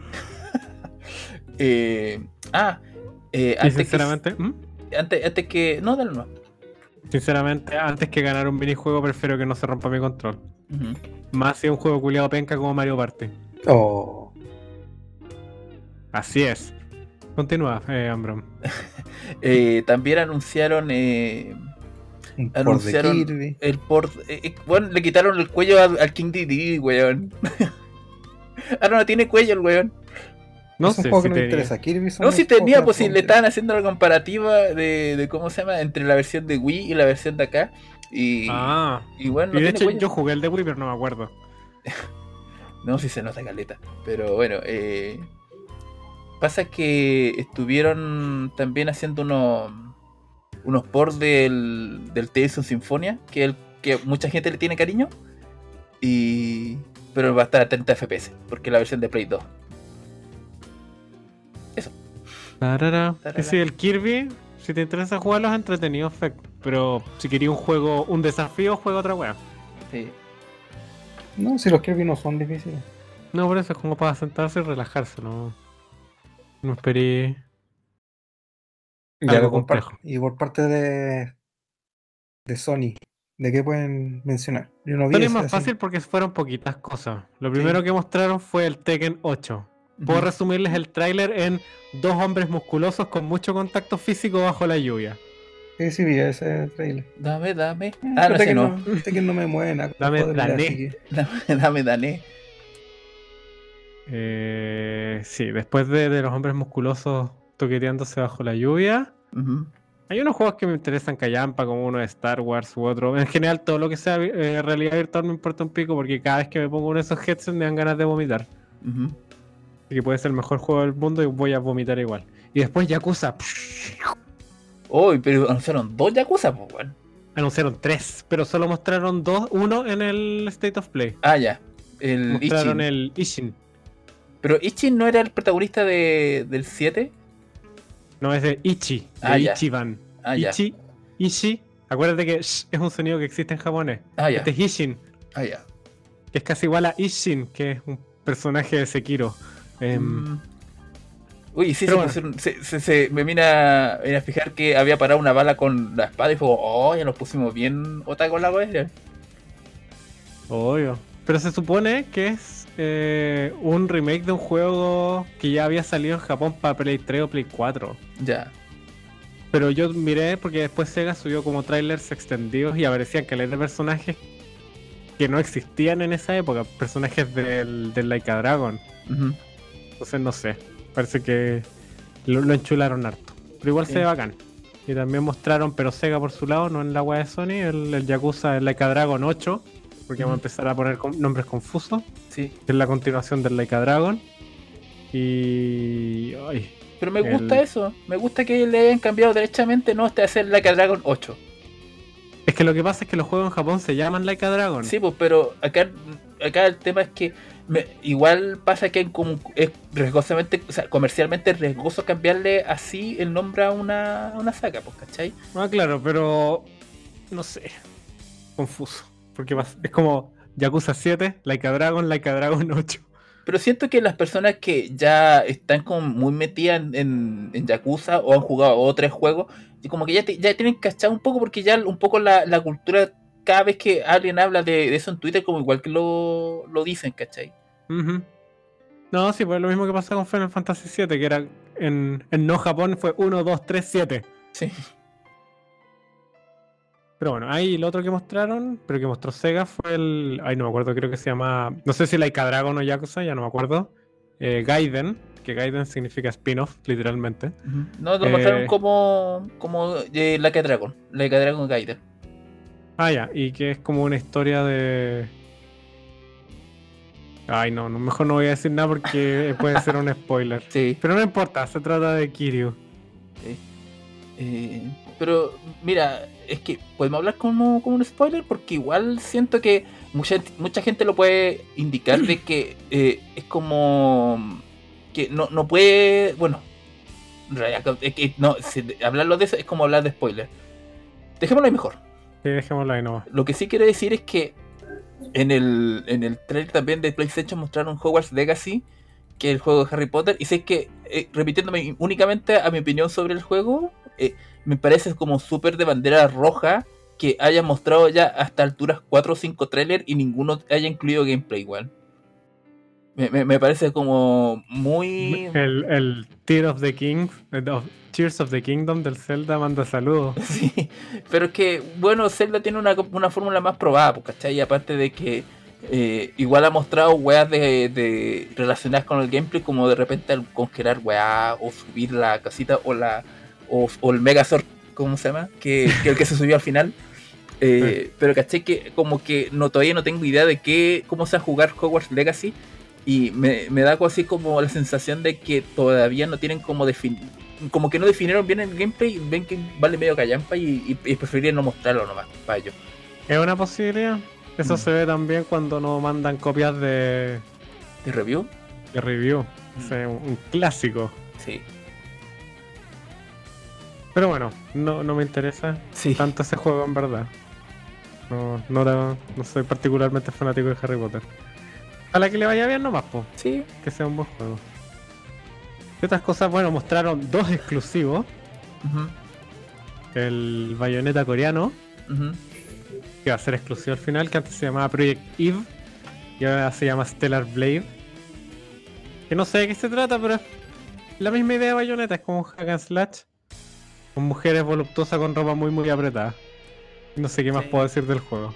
[SPEAKER 3] Eh, ah, eh,
[SPEAKER 2] Y
[SPEAKER 3] antes,
[SPEAKER 2] sinceramente, ¿Mm?
[SPEAKER 3] antes, antes que. No, dale no.
[SPEAKER 2] Sinceramente, antes que ganar un minijuego, prefiero que no se rompa mi control. Más si es un juego culiado penca como Mario Party.
[SPEAKER 1] Oh,
[SPEAKER 2] Así es. Continúa, eh, Ambrom.
[SPEAKER 3] Eh, también anunciaron eh,
[SPEAKER 1] un port de
[SPEAKER 3] Anunciaron-
[SPEAKER 1] Kirby.
[SPEAKER 3] el port. eh, eh, bueno, le quitaron el cuello al, al King Didi, weón. Ahora no tiene cuello el weón.
[SPEAKER 2] No
[SPEAKER 1] es un
[SPEAKER 2] sé
[SPEAKER 1] juego
[SPEAKER 2] si
[SPEAKER 1] que
[SPEAKER 2] tenía.
[SPEAKER 1] interesa. Kirby son
[SPEAKER 3] No, si tenía, pues si le estaban haciendo la comparativa de, de cómo se llama entre la versión de Wii y la versión de acá. Y,
[SPEAKER 2] Ah,
[SPEAKER 3] y bueno, no
[SPEAKER 2] y de hecho
[SPEAKER 3] cuello.
[SPEAKER 2] yo jugué el de Wii, pero no me acuerdo.
[SPEAKER 3] No, si se nota caleta. Pero bueno, eh, pasa que estuvieron también haciendo unos unos ports del, del Tales of Symphonia, que, el, que mucha gente le tiene cariño. Y, pero va a estar a 30 FPS, porque es la versión de Play 2. Eso.
[SPEAKER 2] Tarara.
[SPEAKER 3] Tarara.
[SPEAKER 2] El Kirby, si te interesa jugarlo, es entretenido, fe- pero si quería un juego, un desafío, juega otra wea.
[SPEAKER 3] Sí.
[SPEAKER 1] No, si los Kirby no son difíciles.
[SPEAKER 2] No, por eso es como para sentarse y relajarse, no. No esperé.
[SPEAKER 1] Ya
[SPEAKER 2] Algo
[SPEAKER 1] lo comparto.
[SPEAKER 2] complejo.
[SPEAKER 1] Y por parte de, de Sony, ¿de qué pueden mencionar? Yo no vi
[SPEAKER 2] Sony es más
[SPEAKER 1] así.
[SPEAKER 2] fácil porque fueron poquitas cosas. Lo primero que mostraron fue el Tekken 8. Puedo
[SPEAKER 3] Ujú.
[SPEAKER 2] resumirles el tráiler en dos hombres musculosos con mucho contacto físico bajo la lluvia.
[SPEAKER 1] Sí, sí, vi ese trailer.
[SPEAKER 3] Dame, dame.
[SPEAKER 1] Eh,
[SPEAKER 3] Ah, no,
[SPEAKER 1] que
[SPEAKER 3] no.
[SPEAKER 1] no, Tekken no me mueve nada.
[SPEAKER 2] Dame,
[SPEAKER 1] que-
[SPEAKER 3] Dame, dame, dale.
[SPEAKER 2] Eh, sí, después de, de los hombres musculosos toqueteándose bajo la lluvia. Hay unos juegos que me interesan callampa, como uno de Star Wars u otro. En general, todo lo que sea eh, realidad virtual me importa un pico porque cada vez que me pongo uno de esos headsets me dan ganas de vomitar.
[SPEAKER 3] Ujú.
[SPEAKER 2] Así que puede ser el mejor juego del mundo y voy a vomitar igual. Y después Yakuza.
[SPEAKER 3] Uy, pero anunciaron dos Yakuza, pues, weón.
[SPEAKER 2] Anunciaron tres, pero solo mostraron dos, uno en el State of Play.
[SPEAKER 3] Ah, ya. El
[SPEAKER 2] Mostraron
[SPEAKER 3] Ichin.
[SPEAKER 2] el Ishin.
[SPEAKER 3] Pero Ichin no era el protagonista de, del 7.
[SPEAKER 2] No, es de Ichi, de
[SPEAKER 3] Ah.
[SPEAKER 2] Ichiban.
[SPEAKER 3] Ah, ya.
[SPEAKER 2] Ichi. Acuérdate que sh es un sonido que existe en japonés.
[SPEAKER 3] Ah, ya.
[SPEAKER 2] Este es Ishin,
[SPEAKER 3] Ah, ya.
[SPEAKER 2] que es casi igual a Ishin, que es un personaje de Sekiro. Em,
[SPEAKER 3] Mm. Uy, sí, se,
[SPEAKER 2] pero bueno.
[SPEAKER 3] pusieron- se, se- se- me vine a, vine a fijar que había parado una bala con la espada y fue, oh, ya nos pusimos bien otaku con la wea.
[SPEAKER 2] Obvio. Pero se supone que es eh, un remake de un juego que ya había salido en Japón para Play 3 o Play 4.
[SPEAKER 3] Ya.
[SPEAKER 2] Pero yo miré porque después Sega subió como trailers extendidos y aparecían caleta de personajes que no existían en esa época, personajes del, del Laika Dragon.
[SPEAKER 3] Ujú.
[SPEAKER 2] Entonces no sé, parece que lo, lo enchularon harto. Pero igual
[SPEAKER 3] Sí.
[SPEAKER 2] se ve bacán. Y también mostraron, pero Sega por su lado, no en la web de Sony, el, el Yakuza el Laika Dragon 8, porque vamos a empezar a poner nombres confusos,
[SPEAKER 3] Sí.
[SPEAKER 2] que es la continuación del Laika Dragon. Y... Ay,
[SPEAKER 3] Pero me
[SPEAKER 2] El-
[SPEAKER 3] gusta eso. Me gusta que le hayan cambiado derechamente, no este a hacer Like a Dragon 8.
[SPEAKER 2] Es que lo que pasa es que los juegos en Japón se llaman Laika Dragon.
[SPEAKER 3] Sí, pues, pero acá, acá el tema es que me- igual pasa que como es riesgosamente, o sea, comercialmente es riesgoso cambiarle así el nombre a una, a una saga, pues, ¿cachai?
[SPEAKER 2] Ah, claro, pero no sé. Confuso. Porque es como Yakuza 7, Laika Dragon, Laika Dragon 8.
[SPEAKER 3] Pero siento que las personas que ya están como muy metidas en, en, en Yakuza o han jugado otros juegos, y como que ya, te- ya tienen cachado un poco porque ya un poco la, la cultura, cada vez que alguien habla de, de eso en Twitter, como igual que lo, lo dicen, ¿cachai?
[SPEAKER 2] Ujú. No, sí, pues lo mismo que pasó con Final Fantasy 7, que era en, en no Japón fue 1, 2, 3, 7.
[SPEAKER 3] Sí.
[SPEAKER 2] Pero bueno, ahí lo otro que mostraron, pero que mostró Sega fue el. Ay, no me acuerdo, creo que se llama. No sé si Laika Dragon o Yakuza, ya no me acuerdo. Eh, Gaiden, que Gaiden significa spin-off, literalmente.
[SPEAKER 3] No, lo
[SPEAKER 2] Eh,
[SPEAKER 3] mostraron como, como eh, Like a Dragon, Like a Dragon Gaiden.
[SPEAKER 2] Ah, ya, y que es como una historia de. Ay, no, no, mejor no voy a decir nada porque puede ser un spoiler.
[SPEAKER 3] Sí.
[SPEAKER 2] Pero no importa, se trata de Kiryu.
[SPEAKER 3] Eh, pero mira, es que podemos hablar como, como un spoiler porque igual siento que mucha, mucha gente lo puede indicar de que eh, es como que no, no puede, bueno, en realidad, es que no, si- hablarlo de eso es como hablar de spoiler. Dejémoslo ahí mejor.
[SPEAKER 2] Sí, ahí nomás.
[SPEAKER 3] Lo que sí quiero decir es que en el, en el trailer también de PlayStation mostraron Hogwarts Legacy, que es el juego de Harry Potter, y sé que, eh, repitiéndome únicamente a mi opinión sobre el juego, eh, me parece como súper de bandera roja que haya mostrado ya hasta alturas 4 o 5 trailers y ninguno haya incluido gameplay igual. Me, me- me parece como muy...
[SPEAKER 2] El, el Tear of the King, of- Tears of the Kingdom del Zelda manda saludos.
[SPEAKER 3] Sí, pero es que, bueno, Zelda tiene una, una fórmula más probada, pues, ¿cachai? Y aparte de que eh, igual ha mostrado weas de, de- relacionadas con el gameplay, como de repente al congelar weas, o subir la casita, o la o, o el Megazord, ¿cómo se llama? Que, que el que se subió al final. Eh, Pero caché que como que no todavía no tengo idea de qué, cómo se va a jugar Hogwarts Legacy. Y me, me da así como la sensación de que todavía no tienen como defin como que no definieron bien el gameplay, ven que vale medio callampa y, y, y preferiría no mostrarlo nomás para ellos.
[SPEAKER 2] ¿Es una posibilidad? Eso
[SPEAKER 3] Mm.
[SPEAKER 2] se ve también cuando nos mandan copias de,
[SPEAKER 3] ¿De review?
[SPEAKER 2] de review.
[SPEAKER 3] Mm.
[SPEAKER 2] O sea, un, clásico.
[SPEAKER 3] Sí.
[SPEAKER 2] Pero bueno, no, no me interesa
[SPEAKER 3] Sí.
[SPEAKER 2] tanto ese juego en verdad. No, no, no soy particularmente fanático de Harry Potter. A la que le vaya bien nomás, po,
[SPEAKER 3] Sí.
[SPEAKER 2] que sea un buen juego. ¿Qué otras cosas? Bueno, mostraron dos exclusivos. El bayoneta coreano, que va a ser exclusivo al final, que antes se llamaba Project Eve y ahora se llama Stellar Blade. Que no sé de qué se trata, pero es la misma idea de bayoneta, es como un hack and slash con mujeres voluptuosas con ropa muy muy apretada. No sé qué más
[SPEAKER 3] Sí.
[SPEAKER 2] puedo decir del juego.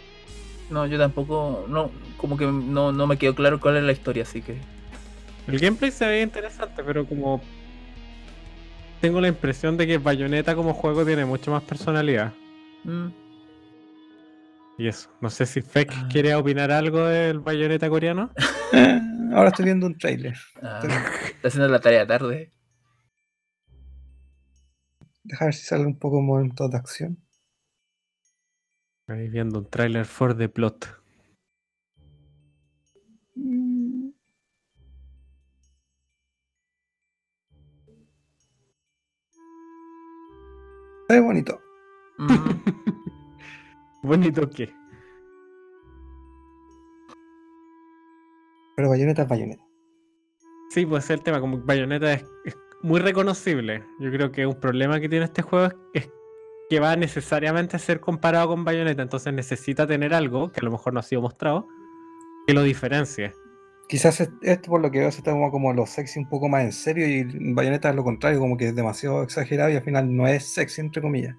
[SPEAKER 3] No, yo tampoco. No, como que no, no me quedó claro cuál es la historia, así que.
[SPEAKER 2] El gameplay se ve interesante, pero como tengo la impresión de que Bayonetta como juego tiene mucho más personalidad.
[SPEAKER 3] mm,
[SPEAKER 2] Y eso, no sé si Fek
[SPEAKER 3] Ah.
[SPEAKER 2] quiere opinar algo del Bayonetta coreano.
[SPEAKER 1] Eh, ahora estoy viendo un trailer.
[SPEAKER 3] ah, está haciendo la tarea tarde.
[SPEAKER 1] Deja ver si sale un poco momentos de acción.
[SPEAKER 2] Ahí viendo un tráiler for the plot.
[SPEAKER 1] Mm. Ve bonito.
[SPEAKER 3] Mm,
[SPEAKER 2] Bonito que.
[SPEAKER 1] Pero bayoneta es bayoneta.
[SPEAKER 2] Sí, pues ese es el tema, como Bayonetta es, es muy reconocible. Yo creo que un problema que tiene este juego es, es que va necesariamente a ser comparado con Bayonetta, entonces necesita tener algo, que a lo mejor no ha sido mostrado, que lo diferencie.
[SPEAKER 1] Quizás es- esto por lo que veo se toma como lo sexy un poco más en serio y bayoneta es lo contrario, como que es demasiado exagerado y al final no es sexy entre comillas.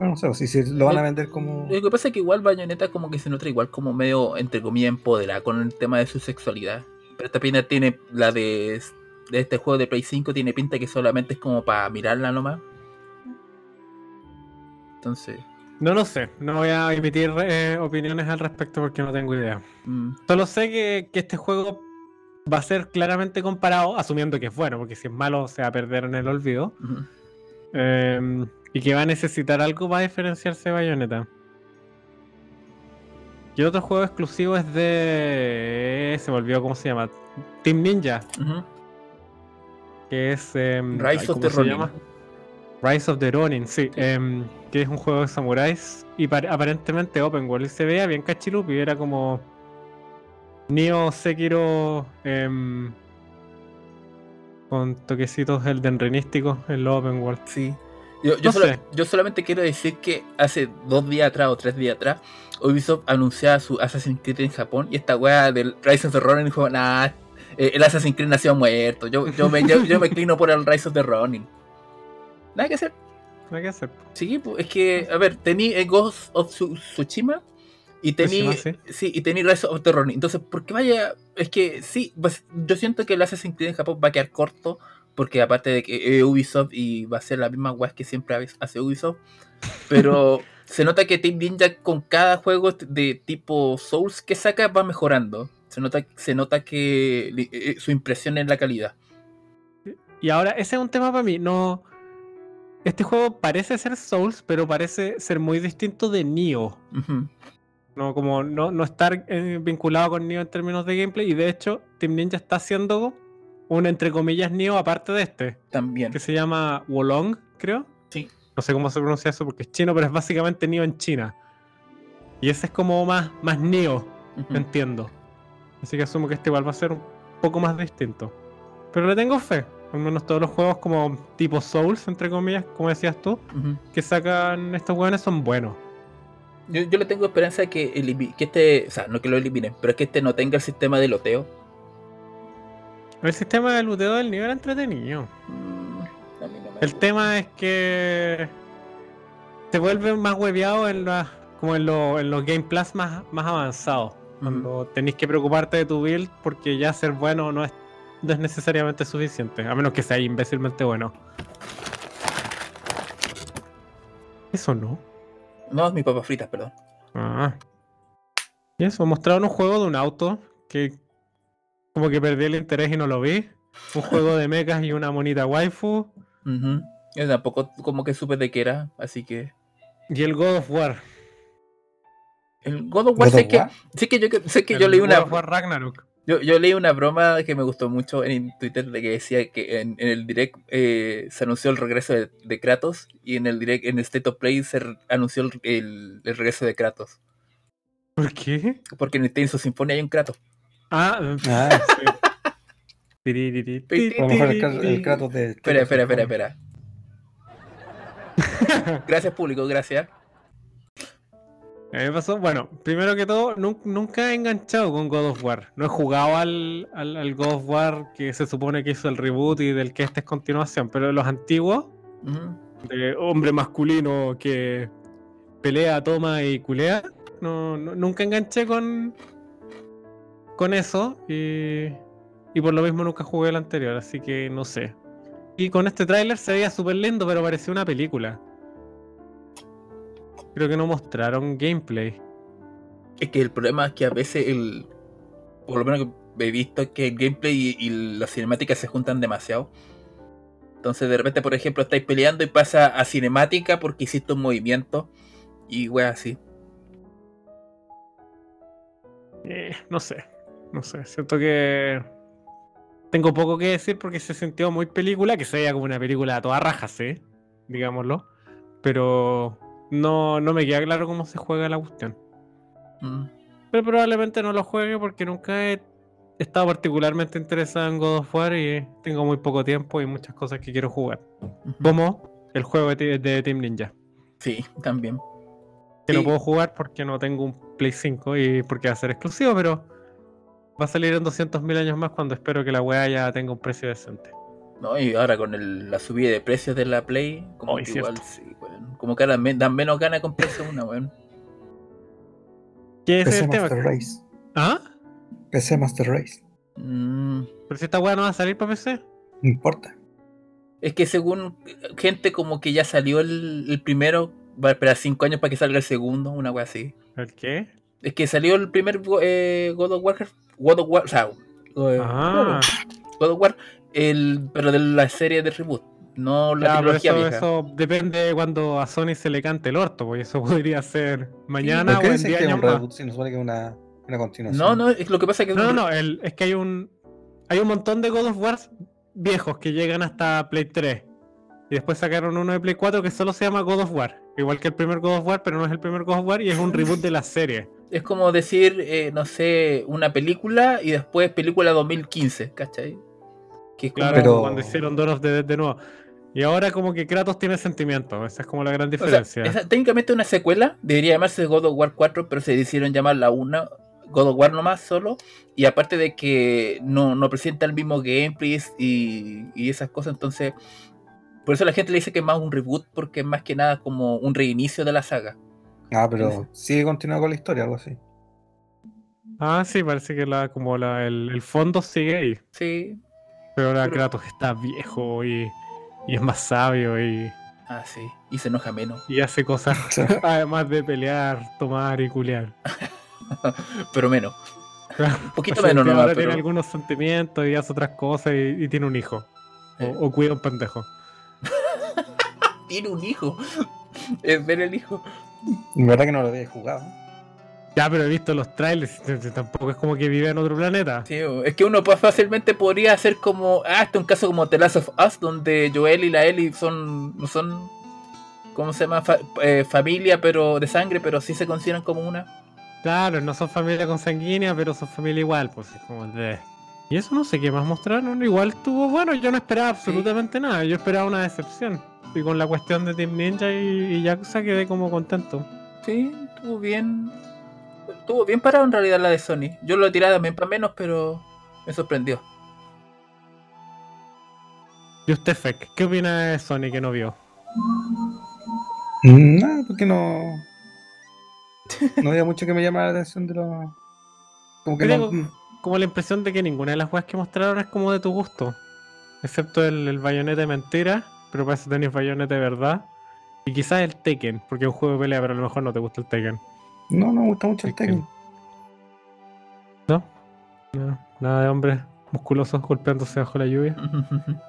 [SPEAKER 1] Bueno, no sé, si, si lo van a vender como...
[SPEAKER 3] Lo que pasa es que igual Bayonetta como que se nota igual como medio, entre comillas, empoderada con el tema de su sexualidad. Pero esta pinta tiene, la de, de este juego de Play 5 tiene pinta que solamente es como para mirarla nomás. Entonces,
[SPEAKER 2] No lo sé, no voy a emitir eh, opiniones al respecto porque no tengo idea.
[SPEAKER 3] mm,
[SPEAKER 2] Solo sé que, que este juego va a ser claramente comparado, asumiendo que es bueno, porque si es malo se va a perder en el olvido. eh, y que va a necesitar algo para diferenciarse de Bayonetta. Y otro juego exclusivo es de. Se me olvidó cómo se llama. Team Ninja, que es. em,
[SPEAKER 3] Rise of
[SPEAKER 2] ¿cómo
[SPEAKER 3] the
[SPEAKER 2] se
[SPEAKER 3] Ronin.
[SPEAKER 2] llama? Rise of the Ronin, sí. em, que es un juego de samuráis y par- aparentemente open world. Y se veía bien cachilupi, era como. Neo Sekiro. em, con toquecitos Elden Ringísticos en lo open world.
[SPEAKER 3] Sí. Yo, yo,
[SPEAKER 2] No
[SPEAKER 3] solo- yo solamente quiero decir que hace dos días atrás o tres días atrás, Ubisoft anunciaba su Assassin's Creed en Japón y esta wea del Rise of the Ronin dijo, nah, eh, el Assassin's Creed nació muerto. Yo, yo, me, yo, yo me inclino por el Rise of the Ronin. Nada que hacer.
[SPEAKER 2] No hay que hacer.
[SPEAKER 3] Sí, es que, a ver, tení el Ghost of Tsu- Tsushima y tení,
[SPEAKER 2] Tsushima, sí.
[SPEAKER 3] sí, y tení Rise of the Ronin. Entonces, ¿por qué vaya? Es que sí, pues, yo siento que el Assassin's Creed en Japón va a quedar corto, porque aparte de que es Ubisoft y va a ser la misma web que siempre hace Ubisoft, pero se nota que Team Ninja con cada juego de tipo Souls que saca va mejorando. Se nota, se nota que eh, su impresión en la calidad.
[SPEAKER 2] Y ahora, ese es un tema para mí. No. Este juego parece ser Souls, pero parece ser muy distinto de Nioh. No, como no, no estar eh, vinculado con Nioh en términos de gameplay. Y de hecho, Team Ninja está haciendo un entre comillas Nioh aparte de este.
[SPEAKER 3] También.
[SPEAKER 2] Que se llama Wolong, creo.
[SPEAKER 3] Sí.
[SPEAKER 2] No sé cómo se pronuncia eso porque es chino, pero es básicamente Nioh en China. Y ese es como más, más Nioh,
[SPEAKER 3] Ujú.
[SPEAKER 2] entiendo. Así que asumo que este igual va a ser un poco más distinto. Pero le tengo fe. Al menos todos los juegos como tipo Souls, entre comillas, como decías tú, que sacan estos weones son buenos.
[SPEAKER 3] Yo, yo le tengo esperanza de que, que este, o sea, no que lo eliminen, pero es que este no tenga el sistema de loteo.
[SPEAKER 2] El sistema de luteo del nivel entretenido.
[SPEAKER 3] Mm, no
[SPEAKER 2] El
[SPEAKER 3] gusta.
[SPEAKER 2] tema es que se vuelve más hueveado en, la- como en, lo- en los Game Plus más, más avanzados. Cuando tenéis que preocuparte de tu build porque ya ser bueno no es, no es necesariamente suficiente. A menos que sea imbécilmente bueno. Eso no.
[SPEAKER 3] No, es mi papa fritas, perdón.
[SPEAKER 2] Ah. Y eso, mostraron un juego de un auto que como que perdí el interés y no lo vi. Un juego de mechas y una monita waifu.
[SPEAKER 3] Ujú. Yo tampoco como que supe de qué era, así que...
[SPEAKER 2] Y el God of War.
[SPEAKER 3] El God of War,
[SPEAKER 1] God
[SPEAKER 3] sé
[SPEAKER 1] of
[SPEAKER 3] que,
[SPEAKER 1] War.
[SPEAKER 3] sé que yo, sé que
[SPEAKER 2] El
[SPEAKER 3] yo leí
[SPEAKER 2] God
[SPEAKER 3] una...
[SPEAKER 2] of War Ragnarok.
[SPEAKER 3] Yo, yo leí una broma que me gustó mucho en Twitter de que decía que en, en el direct eh, se anunció el regreso de, de Kratos y en el direct, en State of Play se re- anunció el, el- el regreso de Kratos.
[SPEAKER 2] ¿Por qué?
[SPEAKER 3] Porque en Tenso Sinfonia hay un Kratos.
[SPEAKER 2] Ah,
[SPEAKER 1] Ah,
[SPEAKER 2] sí.
[SPEAKER 3] A
[SPEAKER 1] lo mejor el Kratos de.
[SPEAKER 3] Espera, espera, espera, espera. Gracias, público, gracias.
[SPEAKER 2] A mí me pasó, bueno, primero que todo, nun- nunca he enganchado con God of War. No he jugado al, al, al God of War que se supone que hizo el reboot y del que esta es continuación, pero los antiguos, de hombre masculino que pelea, toma y culea, no, no- nunca enganché con, con eso y, y por lo mismo nunca jugué el anterior, así que no sé. Y con este tráiler se veía súper lindo, pero parecía una película. Creo que no mostraron gameplay.
[SPEAKER 3] Es que el problema es que a veces el. Por lo menos que he visto que el gameplay y, y las cinemáticas se juntan demasiado. Entonces de repente, por ejemplo, estáis peleando y pasa a cinemática porque hiciste un movimiento. Y wea así.
[SPEAKER 2] Eh, no sé, no sé. Siento que tengo poco que decir porque se sintió muy película, que se veía como una película a toda raja, sí, digámoslo. Pero no, no me queda claro cómo se juega la cuestión.
[SPEAKER 3] Mm.
[SPEAKER 2] Pero probablemente no lo juegue porque nunca he estado particularmente interesado en God of War y tengo muy poco tiempo y muchas cosas que quiero jugar.
[SPEAKER 3] Ujú.
[SPEAKER 2] Como el juego de Team Ninja.
[SPEAKER 3] Sí, también.
[SPEAKER 2] Que
[SPEAKER 3] Sí.
[SPEAKER 2] no puedo jugar porque no tengo un Play 5 y porque va a ser exclusivo, pero va a salir en 200.000 años más cuando espero que la weá ya tenga un precio decente.
[SPEAKER 3] ¿No? Y ahora con el- la subida de precios de la Play, como
[SPEAKER 2] Oh,
[SPEAKER 3] que igual, sí, weón. Como que ahora me- dan menos ganas de comprarse una, weón.
[SPEAKER 2] ¿Qué es
[SPEAKER 1] PC
[SPEAKER 2] el tema?
[SPEAKER 1] Master Race.
[SPEAKER 2] ¿Ah?
[SPEAKER 1] PC Master Race.
[SPEAKER 3] Mm.
[SPEAKER 2] Pero si esta weá no va a salir para PC.
[SPEAKER 1] No importa.
[SPEAKER 3] Es que según gente como que ya salió el, el primero, va a esperar 5 años para que salga el segundo, una wea así.
[SPEAKER 2] ¿El qué?
[SPEAKER 3] Es que salió el primer eh, God of War, God of War, o sea,
[SPEAKER 2] Ah,
[SPEAKER 3] God of War, el, pero de la serie de reboot, no la
[SPEAKER 2] ya,
[SPEAKER 3] trilogía
[SPEAKER 2] eso,
[SPEAKER 3] vieja.
[SPEAKER 2] eso depende de cuando a Sony se le cante el orto, porque eso podría ser mañana
[SPEAKER 1] ¿Por
[SPEAKER 2] o en
[SPEAKER 1] dicen
[SPEAKER 2] 10
[SPEAKER 1] que es
[SPEAKER 2] años
[SPEAKER 1] un
[SPEAKER 2] más.
[SPEAKER 1] reboot si no que una, una continuación?
[SPEAKER 3] No, no, es lo que pasa es que es
[SPEAKER 2] No,
[SPEAKER 3] un-
[SPEAKER 2] no, no, el- es que hay un hay un montón de God of War viejos que llegan hasta Play 3. Y después sacaron uno de Play 4 que solo se llama God of War. Igual que el primer God of War, pero no es el primer God of War y es un reboot de la serie.
[SPEAKER 3] es como decir, eh, no sé, una película y después película 2015, ¿cachai? Que
[SPEAKER 2] Claro,
[SPEAKER 1] Pero-
[SPEAKER 2] cuando hicieron Dawn of the Dead de nuevo. Y ahora como que Kratos tiene sentimientos. Esa es como la gran
[SPEAKER 3] O sea,
[SPEAKER 2] diferencia.
[SPEAKER 3] esa- técnicamente una secuela, debería llamarse God of War 4, pero se decidieron llamar la una God of War nomás solo. Y aparte de que no, no presenta el mismo gameplay y, y esas cosas, entonces. Por eso la gente le dice que es más un reboot, porque es más que nada como un reinicio de la saga.
[SPEAKER 1] Ah, pero sigue continuando con la historia, algo así.
[SPEAKER 2] Ah, sí, parece que la, como la, el, el fondo sigue ahí.
[SPEAKER 3] Sí.
[SPEAKER 2] Pero ahora
[SPEAKER 3] Pero-
[SPEAKER 2] Kratos está viejo y, y es más sabio y,
[SPEAKER 3] Ah, sí. Y se enoja menos.
[SPEAKER 2] y hace cosas además de pelear, tomar y culear.
[SPEAKER 3] Pero menos. Un poquito
[SPEAKER 2] O sea,
[SPEAKER 3] menos, ¿no?
[SPEAKER 2] ahora
[SPEAKER 3] Pero,
[SPEAKER 2] tiene algunos sentimientos y hace otras cosas y, y tiene un hijo. O,
[SPEAKER 3] Eh.
[SPEAKER 2] o cuida un pendejo.
[SPEAKER 3] Tiene un hijo. Es ver el hijo.
[SPEAKER 1] En verdad que no lo había jugado.
[SPEAKER 2] Ya, pero he visto los trailers tampoco es como que vive en otro planeta.
[SPEAKER 3] Sí, es que uno fácilmente podría hacer como. Ah, este es un caso como The Last of Us, donde Joel y la Ellie son. No son. ¿Cómo se llama? Fa- eh, familia, pero de sangre, pero sí se consideran como una.
[SPEAKER 2] Claro, no son familia consanguínea, pero son familia igual, pues es como de... Y eso no sé qué más mostraron, igual estuvo bueno, yo no esperaba absolutamente nada, yo esperaba una decepción. Y con la cuestión de Team Ninja y, y Yakuza quedé como contento.
[SPEAKER 3] Sí, estuvo bien. Estuvo bien parado en realidad la de Sony. Yo lo tiré también para menos, pero me sorprendió.
[SPEAKER 2] ¿Y usted, Fek? ¿Qué opina de Sony que no vio?
[SPEAKER 1] Mm, Nada, porque no. No había mucho que me llamara la atención de los. Como que
[SPEAKER 2] Creo-
[SPEAKER 1] no.
[SPEAKER 2] Como la impresión de que ninguna de las weas que mostraron es como de tu gusto. Excepto el, el bayonete de mentira, pero para eso tenéis bayonete de verdad. Y quizás el Tekken, porque es un juego de pelea, pero a lo mejor no te gusta el Tekken.
[SPEAKER 1] No, no me gusta mucho el
[SPEAKER 2] Es que-
[SPEAKER 1] Tekken.
[SPEAKER 2] ¿No? No, nada de hombres musculosos golpeándose bajo la lluvia.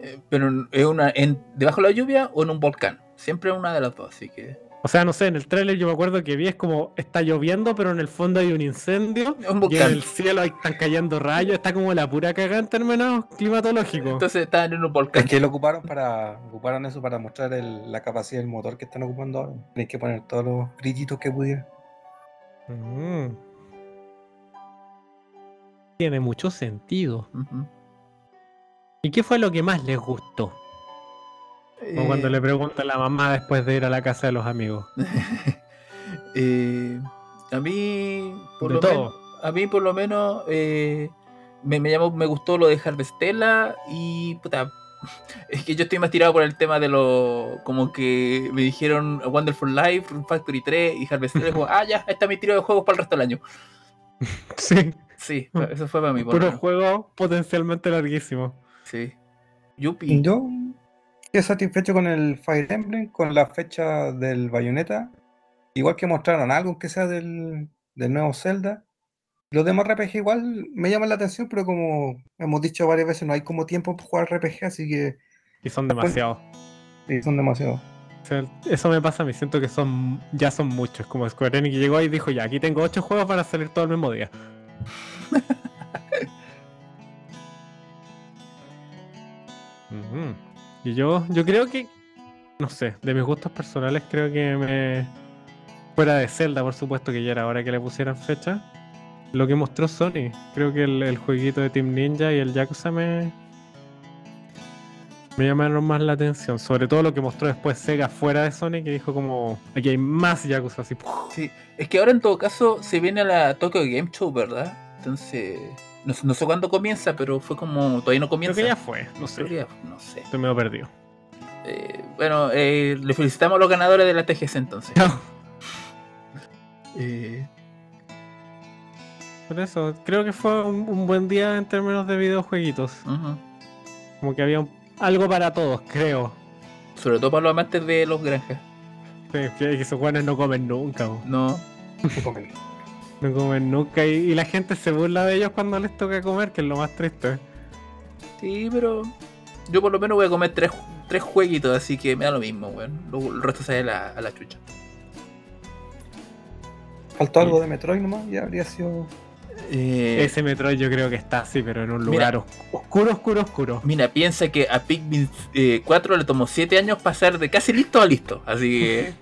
[SPEAKER 3] Eh, pero es una en, debajo de la lluvia o en un volcán. Siempre una de las dos, así que.
[SPEAKER 2] O sea, no sé, en el trailer yo me acuerdo que vi es como está lloviendo, pero en el fondo hay un incendio.
[SPEAKER 3] Un
[SPEAKER 2] Y en el cielo ahí están cayendo rayos, está como la pura cagada en términos climatológicos.
[SPEAKER 3] Entonces estaban en un volcán.
[SPEAKER 1] Es que lo ocuparon para ocuparon eso para mostrar el- la capacidad del motor que están ocupando ahora. Tienen que poner todos los brillitos que pudieran.
[SPEAKER 2] Mm. Tiene mucho sentido. ¿Y qué fue lo que más les gustó? Como cuando
[SPEAKER 3] Eh,
[SPEAKER 2] le pregunta a la mamá después de ir a la casa de los amigos.
[SPEAKER 3] eh, a mí, por
[SPEAKER 2] De
[SPEAKER 3] lo menos, a mí por lo menos eh, me, me llamó, me gustó lo de Harvestella y puta, es que yo estoy más tirado por el tema de lo como que me dijeron Wonderful Life, Factory 3 y Harvestella y como, ah ya, ahí está mi tiro de juegos para el resto del año.
[SPEAKER 2] Sí,
[SPEAKER 3] Sí, eso fue para mí.
[SPEAKER 2] puro
[SPEAKER 3] menos.
[SPEAKER 2] juego potencialmente larguísimo.
[SPEAKER 3] Sí. Yupi.
[SPEAKER 1] Yo estoy satisfecho con el Fire Emblem, con la fecha del Bayonetta. Igual que mostraron algo que sea del, del nuevo Zelda. Los demás RPG igual me llaman la atención, pero como hemos dicho varias veces, no hay como tiempo para jugar RPG, así que
[SPEAKER 2] Y son demasiados.
[SPEAKER 1] sí, son demasiados.
[SPEAKER 2] O sea, eso me pasa mí, siento que son ya son muchos. Como Square Enix llegó y dijo, ya, aquí tengo 8 juegos para salir todo el mismo día. Ujú. Y yo, yo creo que, no sé, de mis gustos personales creo que me... Fuera de Zelda, por supuesto, que ya era hora que le pusieran fecha. Lo que mostró Sony, creo que el, jueguito de Team Ninja y el Yakuza me... Me llamaron más la atención, sobre todo lo que mostró después Sega fuera de Sony, que dijo como, aquí hay más Yakuza, así.
[SPEAKER 3] Sí, es que ahora en todo caso se viene a la Tokyo Game Show, ¿verdad? Entonces, no, sé- no sé cuándo comienza, pero fue como, todavía no
[SPEAKER 2] Creo
[SPEAKER 3] comienza.
[SPEAKER 2] que ya fue, no sé,
[SPEAKER 3] Creo que ya- no sé.
[SPEAKER 2] estoy medio perdido.
[SPEAKER 3] Eh, bueno, eh, le felicitamos a los ganadores de la TGC entonces. Eh,
[SPEAKER 2] Por eso, creo que fue un, un buen día en términos de videojueguitos.
[SPEAKER 3] ujú.
[SPEAKER 2] Como que había un- algo para todos, creo.
[SPEAKER 3] Sobre todo para los amantes de los granjas.
[SPEAKER 2] Sí, que, esos guanes no comen nunca.
[SPEAKER 3] No,
[SPEAKER 2] no comen nunca. Y, y la gente se burla de ellos cuando les toca comer, que es lo más triste.
[SPEAKER 3] sí, pero yo por lo menos voy a comer tres, tres jueguitos, así que me da lo mismo, weón. Lo- El resto sale a la, a la chucha.
[SPEAKER 1] Faltó algo de Metroid nomás, ya habría sido.
[SPEAKER 3] Eh,
[SPEAKER 2] Ese Metroid yo creo que está así, pero en un
[SPEAKER 3] Mira.
[SPEAKER 2] lugar os- oscuro, oscuro, oscuro.
[SPEAKER 3] Mira, piensa que a Pikmin eh, 4 le tomó 7 años pasar de casi listo a listo. Así que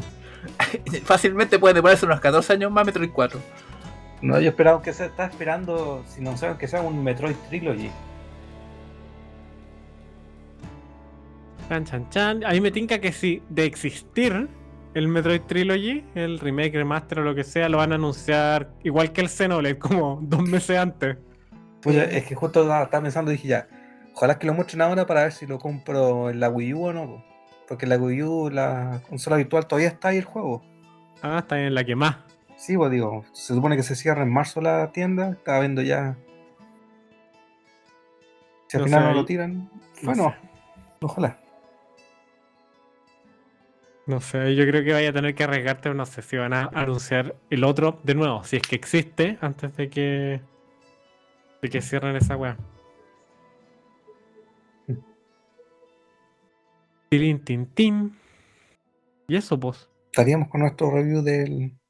[SPEAKER 3] fácilmente puede demorarse unos 14 años más Metroid 4.
[SPEAKER 1] No, yo esperaba que se está esperando, si no saben, que sea un Metroid Trilogy.
[SPEAKER 2] Chan, chan, chan. A mí me tinca que si de existir el Metroid Trilogy, el remake, remaster o lo que sea, lo van a anunciar igual que el Xenoblade, como dos meses antes.
[SPEAKER 1] Pues es que justo estaba pensando y dije ya, ojalá que lo muestren ahora para ver si lo compro en la Wii U o no. po. Porque en la Wii U, la consola virtual, todavía está ahí el juego.
[SPEAKER 2] Ah, está en la que más.
[SPEAKER 1] Sí, pues digo, se supone que se cierra en marzo la tienda, estaba viendo ya. Si al
[SPEAKER 2] No
[SPEAKER 1] final no lo tiran,
[SPEAKER 2] no
[SPEAKER 1] bueno, ojalá.
[SPEAKER 2] No sé, yo creo que vaya a tener que arriesgarte, no sé si van a anunciar el otro de nuevo, si es que existe, antes de que de que cierren esa weá. Tilín, tin, tin. Y eso, pues.
[SPEAKER 1] Estaríamos con nuestro review del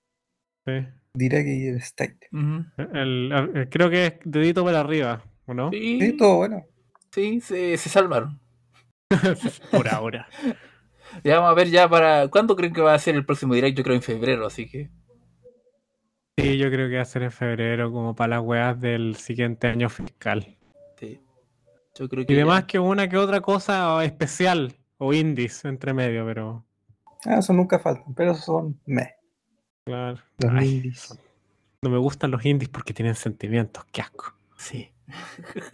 [SPEAKER 2] Sí.
[SPEAKER 1] Direct y el State.
[SPEAKER 2] El- el- creo que es dedito para arriba, ¿o no?
[SPEAKER 3] Sí,
[SPEAKER 1] Sí, todo bueno.
[SPEAKER 3] sí, se, se salvaron.
[SPEAKER 2] Por ahora.
[SPEAKER 3] Ya vamos a ver ya para... ¿Cuándo creen que va a ser el próximo direct? Yo creo en febrero, así que...
[SPEAKER 2] Sí, yo creo que va a ser en febrero, como para las weas del siguiente año fiscal.
[SPEAKER 3] Sí. Yo creo que...
[SPEAKER 2] Y
[SPEAKER 3] ya.
[SPEAKER 2] demás que una que otra cosa especial o indies entre medio, pero
[SPEAKER 1] Ah, eso nunca faltan, pero son me.
[SPEAKER 2] Claro.
[SPEAKER 1] Los
[SPEAKER 2] Ay,
[SPEAKER 1] indies.
[SPEAKER 2] no me gustan los indies porque tienen sentimientos, qué asco.
[SPEAKER 3] Sí.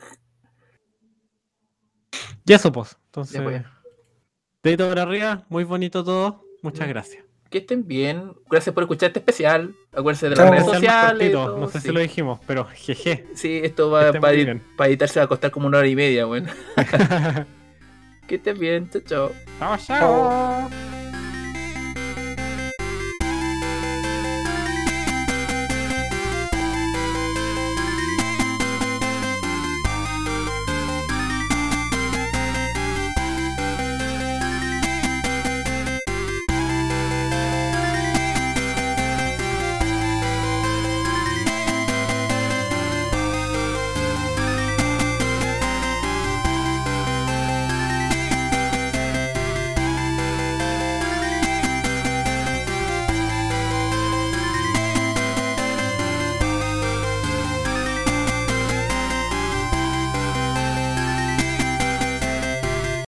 [SPEAKER 2] Y eso, pues. Entonces,
[SPEAKER 3] Ya, pues.
[SPEAKER 2] dedito para arriba, muy bonito todo. Muchas
[SPEAKER 3] Ya.
[SPEAKER 2] gracias.
[SPEAKER 3] Que estén bien. Gracias por escuchar este especial. Acuérdense de las redes sociales.
[SPEAKER 2] cortito,
[SPEAKER 3] todo,
[SPEAKER 2] no sé
[SPEAKER 3] sí.
[SPEAKER 2] si lo dijimos, pero jeje.
[SPEAKER 3] Sí, esto va para,
[SPEAKER 2] bien.
[SPEAKER 3] para editarse va a costar como una hora y media, bueno. que estén bien, chao, chao.
[SPEAKER 2] chao, chao.